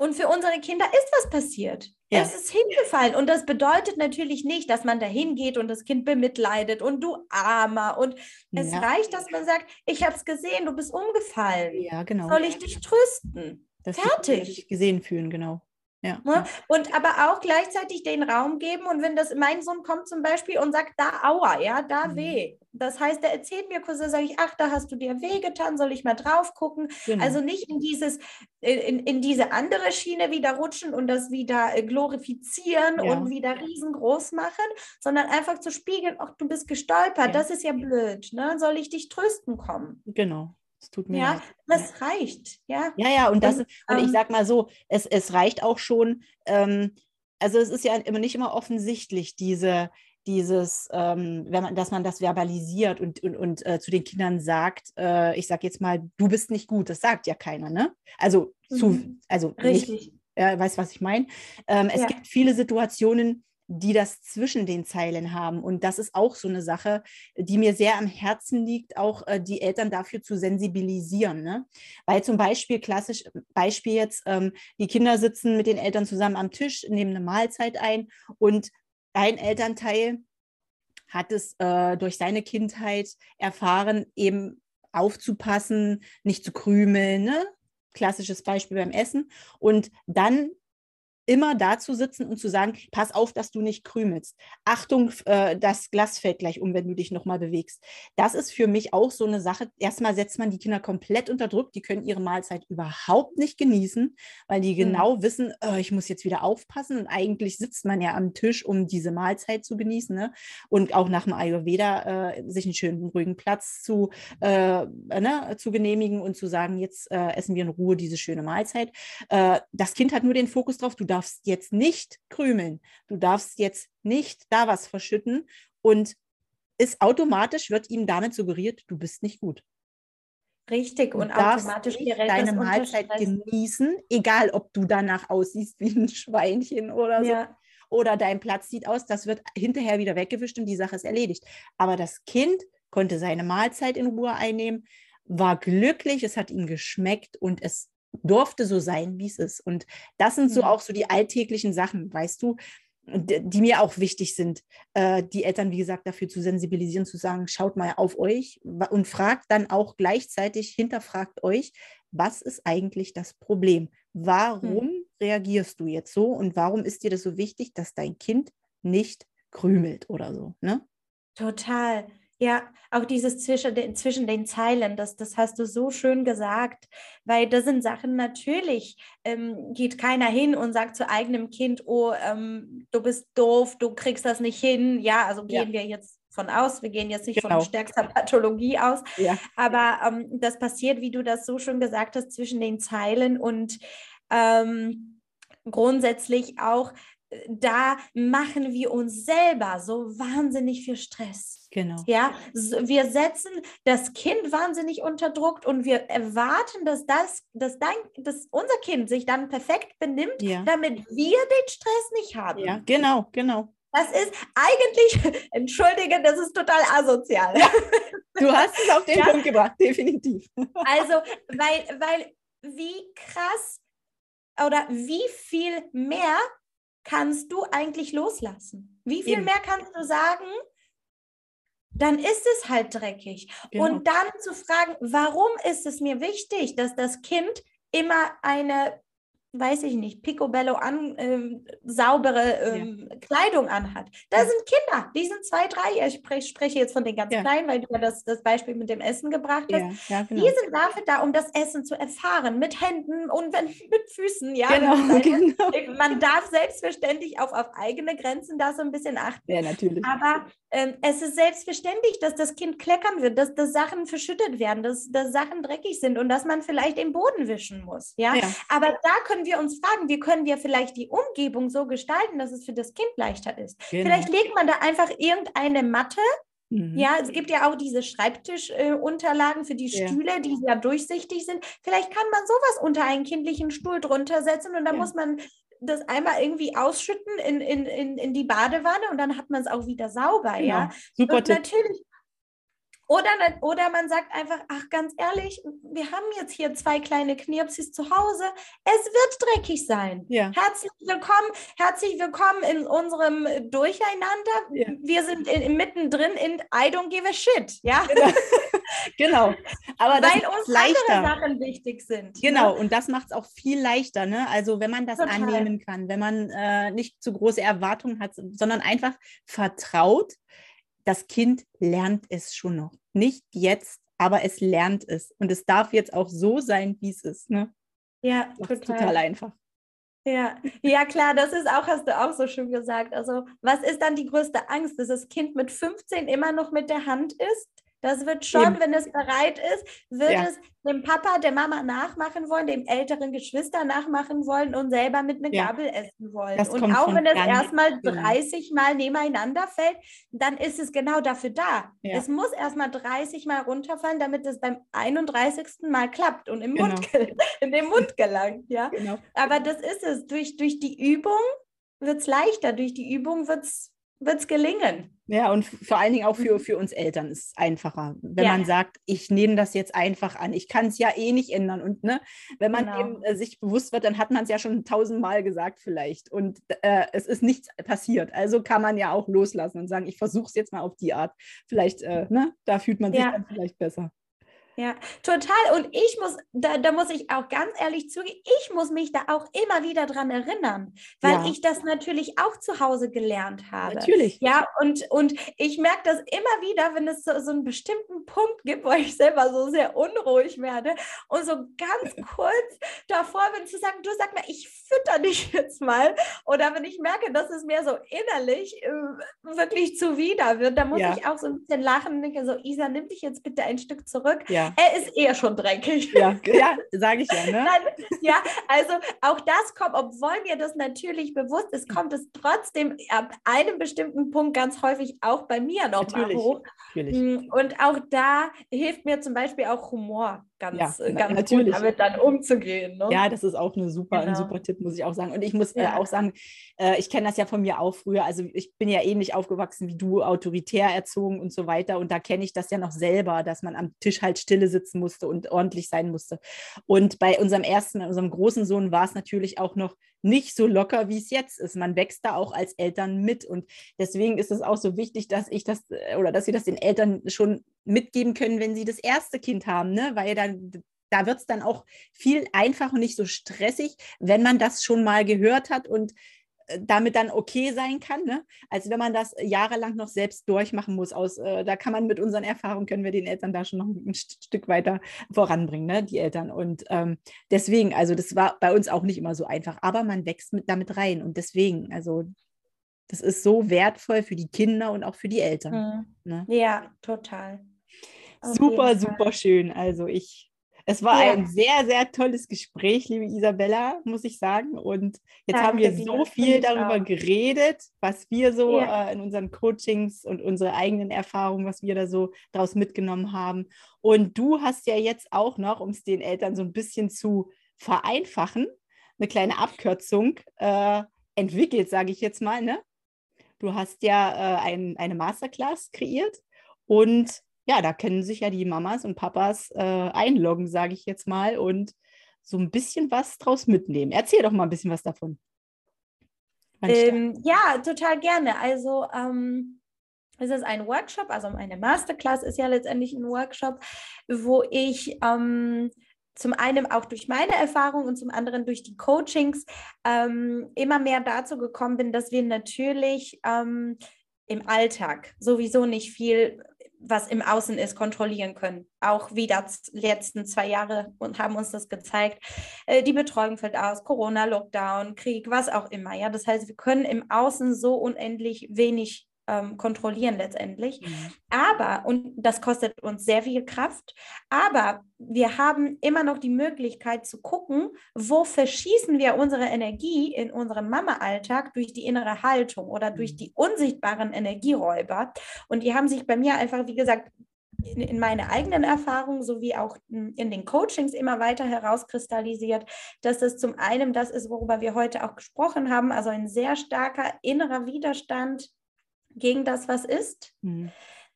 Und für unsere Kinder ist was passiert. Ja. Es ist hingefallen. Und das bedeutet natürlich nicht, dass man da hingeht und das Kind bemitleidet und du Armer. Und es ja. reicht, dass man sagt, ich habe es gesehen, du bist umgefallen. Ja, genau. Soll ich dich trösten? Dass Fertig. Die, dich gesehen fühlen, genau. Ja. Ne? Und aber auch gleichzeitig den Raum geben. Und wenn das mein Sohn kommt zum Beispiel und sagt, da aua, ja, da mhm. weh. Das heißt, er erzählt mir kurz, da sage ich, ach, da hast du dir weh getan, soll ich mal drauf gucken? Genau. Also nicht in dieses, in, in diese andere Schiene wieder rutschen und das wieder äh, glorifizieren ja. und wieder riesengroß machen, sondern einfach zu spiegeln, ach, du bist gestolpert, ja. das ist ja blöd, ne? Soll ich dich trösten kommen? Genau. Es tut mir ja, leid. das reicht, ja. Ja, ja, und das Und, und ich ähm, sag mal so, es, es reicht auch schon, ähm, also es ist ja immer nicht immer offensichtlich, diese, dieses, ähm, wenn man, dass man das verbalisiert und, und, und äh, zu den Kindern sagt, äh, ich sag jetzt mal, du bist nicht gut, das sagt ja keiner, ne? Also zu, Mhm. also nicht, Richtig. äh, weißt was ich meine? Ähm, es Ja. gibt viele Situationen, die das zwischen den Zeilen haben. Und das ist auch so eine Sache, die mir sehr am Herzen liegt, auch äh, die Eltern dafür zu sensibilisieren. Ne? Weil zum Beispiel, klassisch Beispiel jetzt, ähm, die Kinder sitzen mit den Eltern zusammen am Tisch, nehmen eine Mahlzeit ein und ein Elternteil hat es äh, durch seine Kindheit erfahren, eben aufzupassen, nicht zu krümeln, ne? klassisches Beispiel beim Essen. Und dann immer da zu sitzen und zu sagen, pass auf, dass du nicht krümelst. Achtung, äh, das Glas fällt gleich um, wenn du dich nochmal bewegst. Das ist für mich auch so eine Sache. Erstmal setzt man die Kinder komplett unter Druck. Die können ihre Mahlzeit überhaupt nicht genießen, weil die Mhm. genau wissen, äh, ich muss jetzt wieder aufpassen. Und eigentlich sitzt man ja am Tisch, um diese Mahlzeit zu genießen. Ne? Und auch nach dem Ayurveda äh, sich einen schönen, ruhigen Platz zu, äh, ne, zu genehmigen und zu sagen, jetzt äh, essen wir in Ruhe diese schöne Mahlzeit. Äh, das Kind hat nur den Fokus drauf, du darfst jetzt nicht krümeln, du darfst jetzt nicht da was verschütten und ist automatisch, wird ihm damit suggeriert, du bist nicht gut. Richtig. Und darfst automatisch gerät deine Mahlzeit genießen, egal ob du danach aussiehst wie ein Schweinchen oder so Ja, oder dein Platz sieht aus, das wird hinterher wieder weggewischt und die Sache ist erledigt. Aber das Kind konnte seine Mahlzeit in Ruhe einnehmen, war glücklich, es hat ihm geschmeckt und es durfte so sein, wie es ist. Und das sind so Mhm. auch so die alltäglichen Sachen, weißt du, die mir auch wichtig sind, äh, die Eltern, wie gesagt, dafür zu sensibilisieren, zu sagen, schaut mal auf euch und fragt dann auch gleichzeitig, hinterfragt euch, was ist eigentlich das Problem? Warum reagierst du jetzt so und warum ist dir das so wichtig, dass dein Kind nicht krümelt oder so, ne? total. Ja, auch dieses zwischen den, zwischen den Zeilen, das, das hast du so schön gesagt, weil das sind Sachen, natürlich ähm, geht keiner hin und sagt zu eigenem Kind, oh, ähm, du bist doof, du kriegst das nicht hin. Ja, also Ja. gehen wir jetzt von aus, wir gehen jetzt nicht Genau. von stärkster Pathologie aus, Ja. aber ähm, das passiert, wie du das so schon gesagt hast, zwischen den Zeilen und ähm, grundsätzlich auch da machen wir uns selber so wahnsinnig viel Stress. Genau. Ja, wir setzen das Kind wahnsinnig unter Druck und wir erwarten, dass das, dass dein, dass unser Kind sich dann perfekt benimmt, Ja. damit wir den Stress nicht haben. Ja, genau, genau. Das ist eigentlich, entschuldige, das ist total asozial. Du hast es auf den Ja. Punkt gebracht, definitiv. Also, weil, weil wie krass oder wie viel mehr kannst du eigentlich loslassen? Wie viel Eben. mehr kannst du sagen? Dann ist es halt dreckig. Genau. Und dann zu fragen, warum ist es mir wichtig, dass das Kind immer eine, weiß ich nicht, picobello an, ähm, saubere ähm, Kleidung anhat. Da Ja. sind Kinder, die sind zwei, drei. Ich sprech, spreche jetzt von den ganz Ja. Kleinen, weil du ja das, das Beispiel mit dem Essen gebracht hast. ja, ja, genau. Die sind dafür da, um das Essen zu erfahren, mit Händen und wenn, mit Füßen, ja. Genau, genau. Man darf selbstverständlich auf, auf eigene Grenzen da so ein bisschen achten. Ja, natürlich. Aber ähm, es ist selbstverständlich, dass das Kind kleckern wird, dass, dass Sachen verschüttet werden, dass, dass Sachen dreckig sind und dass man vielleicht den Boden wischen muss. Ja? Ja. Aber da können wir uns fragen, wie können wir vielleicht die Umgebung so gestalten, dass es für das Kind leichter ist. Genau. Vielleicht legt man da einfach irgendeine Matte Mhm. ja, es gibt ja auch diese Schreibtischunterlagen äh, für die Ja. Stühle, die ja durchsichtig sind. Vielleicht kann man sowas unter einen kindlichen Stuhl drunter setzen und dann Ja. muss man das einmal irgendwie ausschütten in, in, in, in die Badewanne und dann hat man es auch wieder sauber, Genau. ja. Super Und Tipp. natürlich. Oder, oder man sagt einfach, ach ganz ehrlich, wir haben jetzt hier zwei kleine Knirpsis zu Hause. Es wird dreckig sein. Ja. Herzlich willkommen, herzlich willkommen in unserem Durcheinander. Ja. Wir sind in, mittendrin in I don't give a shit, ja, Genau. Aber das weil uns andere leichter. Sachen wichtig sind. Genau, Ne? und das macht es auch viel leichter, ne? Also wenn man das Total. annehmen kann, wenn man äh, nicht zu große Erwartungen hat, sondern einfach vertraut, das Kind lernt es schon noch. Nicht jetzt, aber es lernt es. Und es darf jetzt auch so sein, wie es ist. Ne? Ja, total. total einfach. Ja. ja, klar, das ist auch, hast du auch so schön gesagt. Also, was ist dann die größte Angst, dass das Kind mit 15 immer noch mit der Hand isst? Das wird schon, Eben. wenn es bereit ist, wird ja. es dem Papa, der Mama nachmachen wollen, dem älteren Geschwister nachmachen wollen und selber mit einer ja. Gabel essen wollen. Das und auch wenn es erstmal 30 Mal nebeneinander fällt, dann ist es genau dafür da. Ja. Es muss erstmal 30 Mal runterfallen, damit es beim 31. Mal klappt und im genau. Mund, in den Mund gelangt. Ja? Genau. Aber das ist es. Durch, durch die Übung wird es leichter, durch die Übung wird es gelingen. Ja, und vor allen Dingen auch für, mhm. für uns Eltern ist es einfacher, wenn ja. man sagt, ich nehme das jetzt einfach an. Ich kann es ja eh nicht ändern. Und ne, wenn man genau. eben äh, sich bewusst wird, dann hat man es ja schon tausendmal gesagt vielleicht. Und äh, es ist nichts passiert. Also kann man ja auch loslassen und sagen, ich versuche es jetzt mal auf die Art. Vielleicht, äh, ne, da fühlt man sich ja. dann vielleicht besser. Ja, total. Und ich muss, da, da muss ich auch ganz ehrlich zugeben, ich muss mich da auch immer wieder dran erinnern, weil ja. ich das natürlich auch zu Hause gelernt habe. Natürlich. Ja, und, und ich merke das immer wieder, wenn es so, so einen bestimmten Punkt gibt, wo ich selber so sehr unruhig werde und so ganz kurz davor bin zu sagen, du sag mal, ich fütter dich jetzt mal. Oder wenn ich merke, dass es mir so innerlich äh, wirklich zuwider wird, dann muss ja. ich auch so ein bisschen lachen und denke so, Isa, nimm dich jetzt bitte ein Stück zurück. Ja er ist eher schon dreckig. Ja, ja sage ich ja. Ne? Nein, ja, also auch das kommt, obwohl mir das natürlich bewusst ist, kommt es trotzdem ab einem bestimmten Punkt ganz häufig auch bei mir nochmal hoch. Natürlich. Mm, und auch da hilft mir zum Beispiel auch Humor ganz, ja, äh, ganz natürlich. gut, damit dann umzugehen. Ne? Ja, das ist auch eine super, genau. ein super Tipp, muss ich auch sagen. Und ich muss äh, ja. äh, auch sagen, äh, ich kenne das ja von mir auch früher. Also ich bin ja ähnlich aufgewachsen wie du, autoritär erzogen und so weiter. Und da kenne ich das ja noch selber, dass man am Tisch halt stille sitzen musste und ordentlich sein musste. Und bei unserem ersten, unserem großen Sohn war es natürlich auch noch nicht so locker, wie es jetzt ist. Man wächst da auch als Eltern mit. Und deswegen ist es auch so wichtig, dass ich das äh, oder dass sie das den Eltern schon mitgeben können, wenn sie das erste Kind haben, ne? weil dann da wird es dann auch viel einfacher und nicht so stressig, wenn man das schon mal gehört hat und damit dann okay sein kann, ne? als wenn man das jahrelang noch selbst durchmachen muss. Aus, äh, da kann man mit unseren Erfahrungen, können wir den Eltern da schon noch ein, Stück weiter voranbringen, ne? die Eltern. Und ähm, deswegen, also das war bei uns auch nicht immer so einfach, aber man wächst mit, damit rein. Und deswegen, also das ist so wertvoll für die Kinder und auch für die Eltern. Mhm. Ne? Ja, total. Super, super schön. Also ich, es war ja. ein sehr, sehr tolles Gespräch, liebe Isabella, muss ich sagen. Und jetzt Danke haben wir so viel darüber auch. geredet, was wir so ja. äh, in unseren Coachings und unsere eigenen Erfahrungen, was wir da so daraus mitgenommen haben. Und du hast ja jetzt auch noch, um es den Eltern so ein bisschen zu vereinfachen, eine kleine Abkürzung äh, entwickelt, sage ich jetzt mal. Ne? Du hast ja äh, ein, eine Masterclass kreiert und ja, da können sich ja die Mamas und Papas äh, einloggen, sage ich jetzt mal, und so ein bisschen was draus mitnehmen. Erzähl doch mal ein bisschen was davon. Ähm, ja, total gerne. Also ähm, es ist ein Workshop, also eine Masterclass ist ja letztendlich ein Workshop, wo ich ähm, zum einen auch durch meine Erfahrung und zum anderen durch die Coachings ähm, immer mehr dazu gekommen bin, dass wir natürlich ähm, im Alltag sowieso nicht viel was im Außen ist, kontrollieren können. Auch wie das letzten zwei Jahre und haben uns das gezeigt. Äh, die Betreuung fällt aus, Corona, Lockdown, Krieg, was auch immer. Ja, das heißt, wir können im Außen so unendlich wenig ähm, kontrollieren letztendlich. Mhm. Aber, und das kostet uns sehr viel Kraft, aber wir haben immer noch die Möglichkeit zu gucken, wo verschießen wir unsere Energie in unserem Mama-Alltag durch die innere Haltung oder durch mhm. die unsichtbaren Energieräuber. Und die haben sich bei mir einfach, wie gesagt, in, in meine eigenen Erfahrungen sowie auch in den Coachings immer weiter herauskristallisiert, dass das zum einen das ist, worüber wir heute auch gesprochen haben, also ein sehr starker innerer Widerstand gegen das, was ist. Mhm.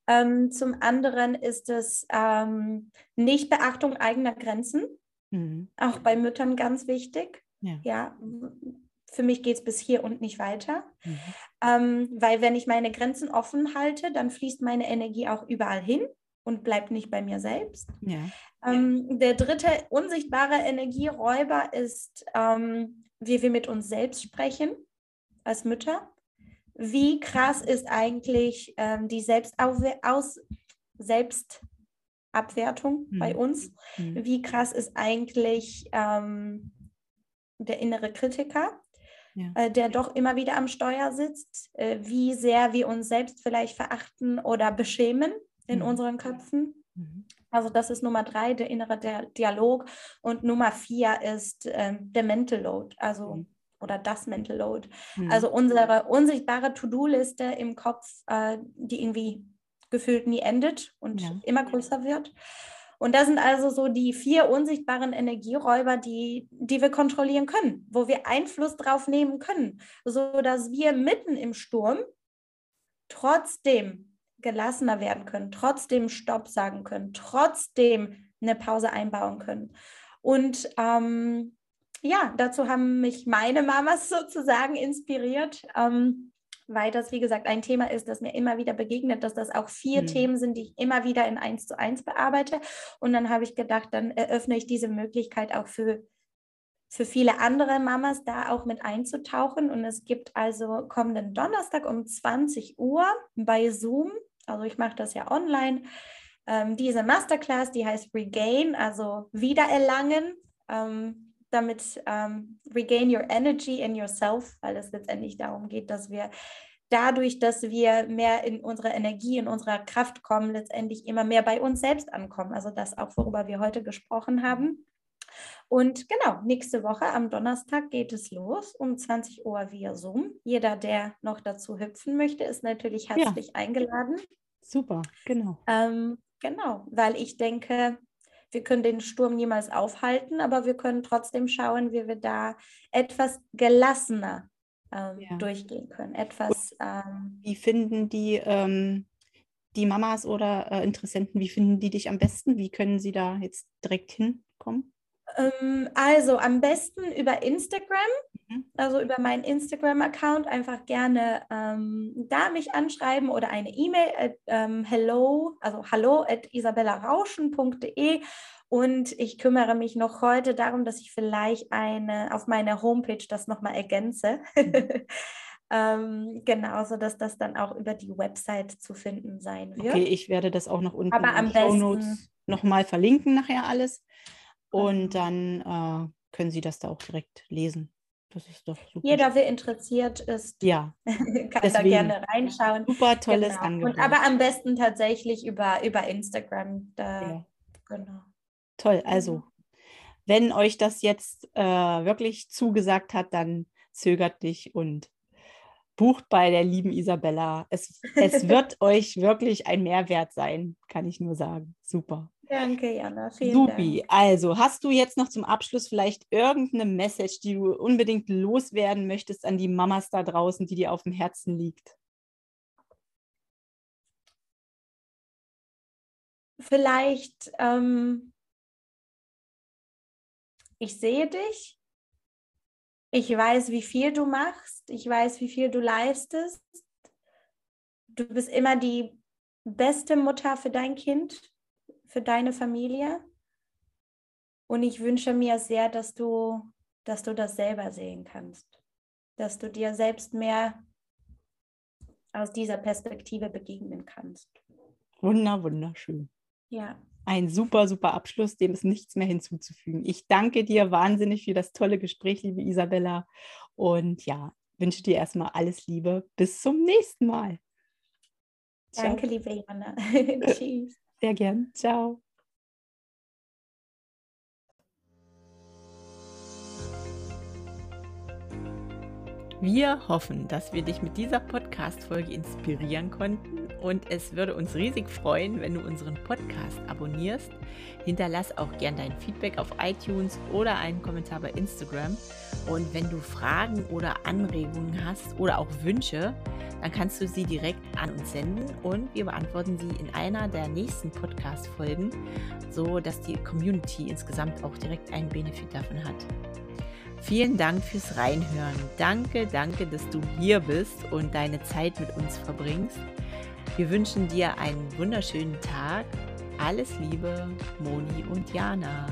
Ähm, zum anderen ist es ähm, Nichtbeachtung eigener Grenzen, mhm. auch bei Müttern ganz wichtig. Ja, ja für mich geht es bis hier und nicht weiter. Mhm. Ähm, weil wenn ich meine Grenzen offen halte, dann fließt meine Energie auch überall hin und bleibt nicht bei mir selbst. Ja. Ähm, der dritte unsichtbare Energieräuber ist, ähm, wie wir mit uns selbst sprechen als Mütter wie krass ist eigentlich ähm, die Selbstaus Selbstabwertung mhm. bei uns? Mhm. Wie krass ist eigentlich ähm, der innere Kritiker, ja. äh, der doch immer wieder am Steuer sitzt? Äh, wie sehr wir uns selbst vielleicht verachten oder beschämen? in mhm. unseren Köpfen. Mhm. Also das ist Nummer drei, der innere Dialog. Und Nummer vier ist äh, der Mental Load, also mhm. Oder das Mental Load. Mhm. Also unsere unsichtbare To-Do-Liste im Kopf, äh, die irgendwie gefühlt nie endet und ja. immer größer wird. Und das sind also so die vier unsichtbaren Energieräuber, die, die wir kontrollieren können, wo wir Einfluss drauf nehmen können, sodass wir mitten im Sturm trotzdem gelassener werden können, trotzdem Stopp sagen können, trotzdem eine Pause einbauen können. Und ähm, ja, dazu haben mich meine Mamas sozusagen inspiriert. Ähm, weil das, wie gesagt, ein Thema ist, das mir immer wieder begegnet, dass das auch vier mhm. Themen sind, die ich immer wieder in eins zu eins bearbeite. Und dann habe ich gedacht, dann eröffne ich diese Möglichkeit auch für, für viele andere Mamas da auch mit einzutauchen. Und es gibt also kommenden Donnerstag um 20 Uhr bei Zoom, also ich mache das ja online, ähm, diese Masterclass, die heißt Regain, also Wiedererlangen. Ähm, damit ähm, regain your energy in yourself, weil es letztendlich darum geht, dass wir dadurch, dass wir mehr in unsere Energie, in unserer Kraft kommen, letztendlich immer mehr bei uns selbst ankommen. Also das auch, worüber wir heute gesprochen haben. Und genau, nächste Woche am Donnerstag geht es los um 20 Uhr via Zoom. Jeder, der noch dazu hüpfen möchte, ist natürlich herzlich ja. eingeladen. Super, genau. Ähm, genau, weil ich denke, wir können den Sturm niemals aufhalten, aber wir können trotzdem schauen, wie wir da etwas gelassener ähm, ja. durchgehen können. Etwas. Ähm, wie finden die, ähm, die Mamas oder äh, Interessenten, wie finden die dich am besten? Wie können sie da jetzt direkt hinkommen? Ähm, also am besten über Instagram. Also über meinen Instagram-Account einfach gerne ähm, da mich anschreiben oder eine E-Mail at ähm, hello, also hallo at isabellarauschen.de und ich kümmere mich noch heute darum, dass ich vielleicht eine auf meiner Homepage das nochmal ergänze. Mhm. ähm, genauso, dass das dann auch über die Website zu finden sein wird. Okay, ich werde das auch noch unten Aber in den Show Notes nochmal verlinken nachher alles. Und dann äh, können Sie das da auch direkt lesen. Das ist doch super. Jeder, der interessiert ist, ja. kann Deswegen. da gerne reinschauen. Super tolles genau. Angebot. Und, aber am besten tatsächlich über, über Instagram. Da, ja. Genau. Toll, also genau. wenn euch das jetzt äh, wirklich zugesagt hat, dann zögert nicht und bucht bei der lieben Isabella. Es, es wird euch wirklich ein Mehrwert sein, kann ich nur sagen. Super. Danke, Jana. Vielen Supi. Dank. Also, hast du jetzt noch zum Abschluss vielleicht irgendeine Message, die du unbedingt loswerden möchtest an die Mamas da draußen, die dir auf dem Herzen liegt? Vielleicht, ähm, ich sehe dich. Ich weiß, wie viel du machst. Ich weiß, wie viel du leistest. Du bist immer die beste Mutter für dein Kind für deine Familie. Und ich wünsche mir sehr, dass du, dass du das selber sehen kannst, dass du dir selbst mehr aus dieser Perspektive begegnen kannst. Wunder, wunderschön. Ja. Ein super, super Abschluss, dem ist nichts mehr hinzuzufügen. Ich danke dir wahnsinnig für das tolle Gespräch, liebe Isabella. Und ja, wünsche dir erstmal alles Liebe. Bis zum nächsten Mal. Danke, liebe Jana. Tschüss. Sehr gern. Ciao. Wir hoffen, dass wir dich mit dieser Podcast-Folge inspirieren konnten und es würde uns riesig freuen, wenn du unseren Podcast abonnierst. Hinterlass auch gern dein Feedback auf iTunes oder einen Kommentar bei Instagram. Und wenn du Fragen oder Anregungen hast oder auch Wünsche, dann kannst du sie direkt an uns senden und wir beantworten sie in einer der nächsten Podcast-Folgen, so dass die Community insgesamt auch direkt einen Benefit davon hat. Vielen Dank fürs Reinhören. Danke, danke, dass du hier bist und deine Zeit mit uns verbringst. Wir wünschen dir einen wunderschönen Tag. Alles Liebe, Moni und Jana.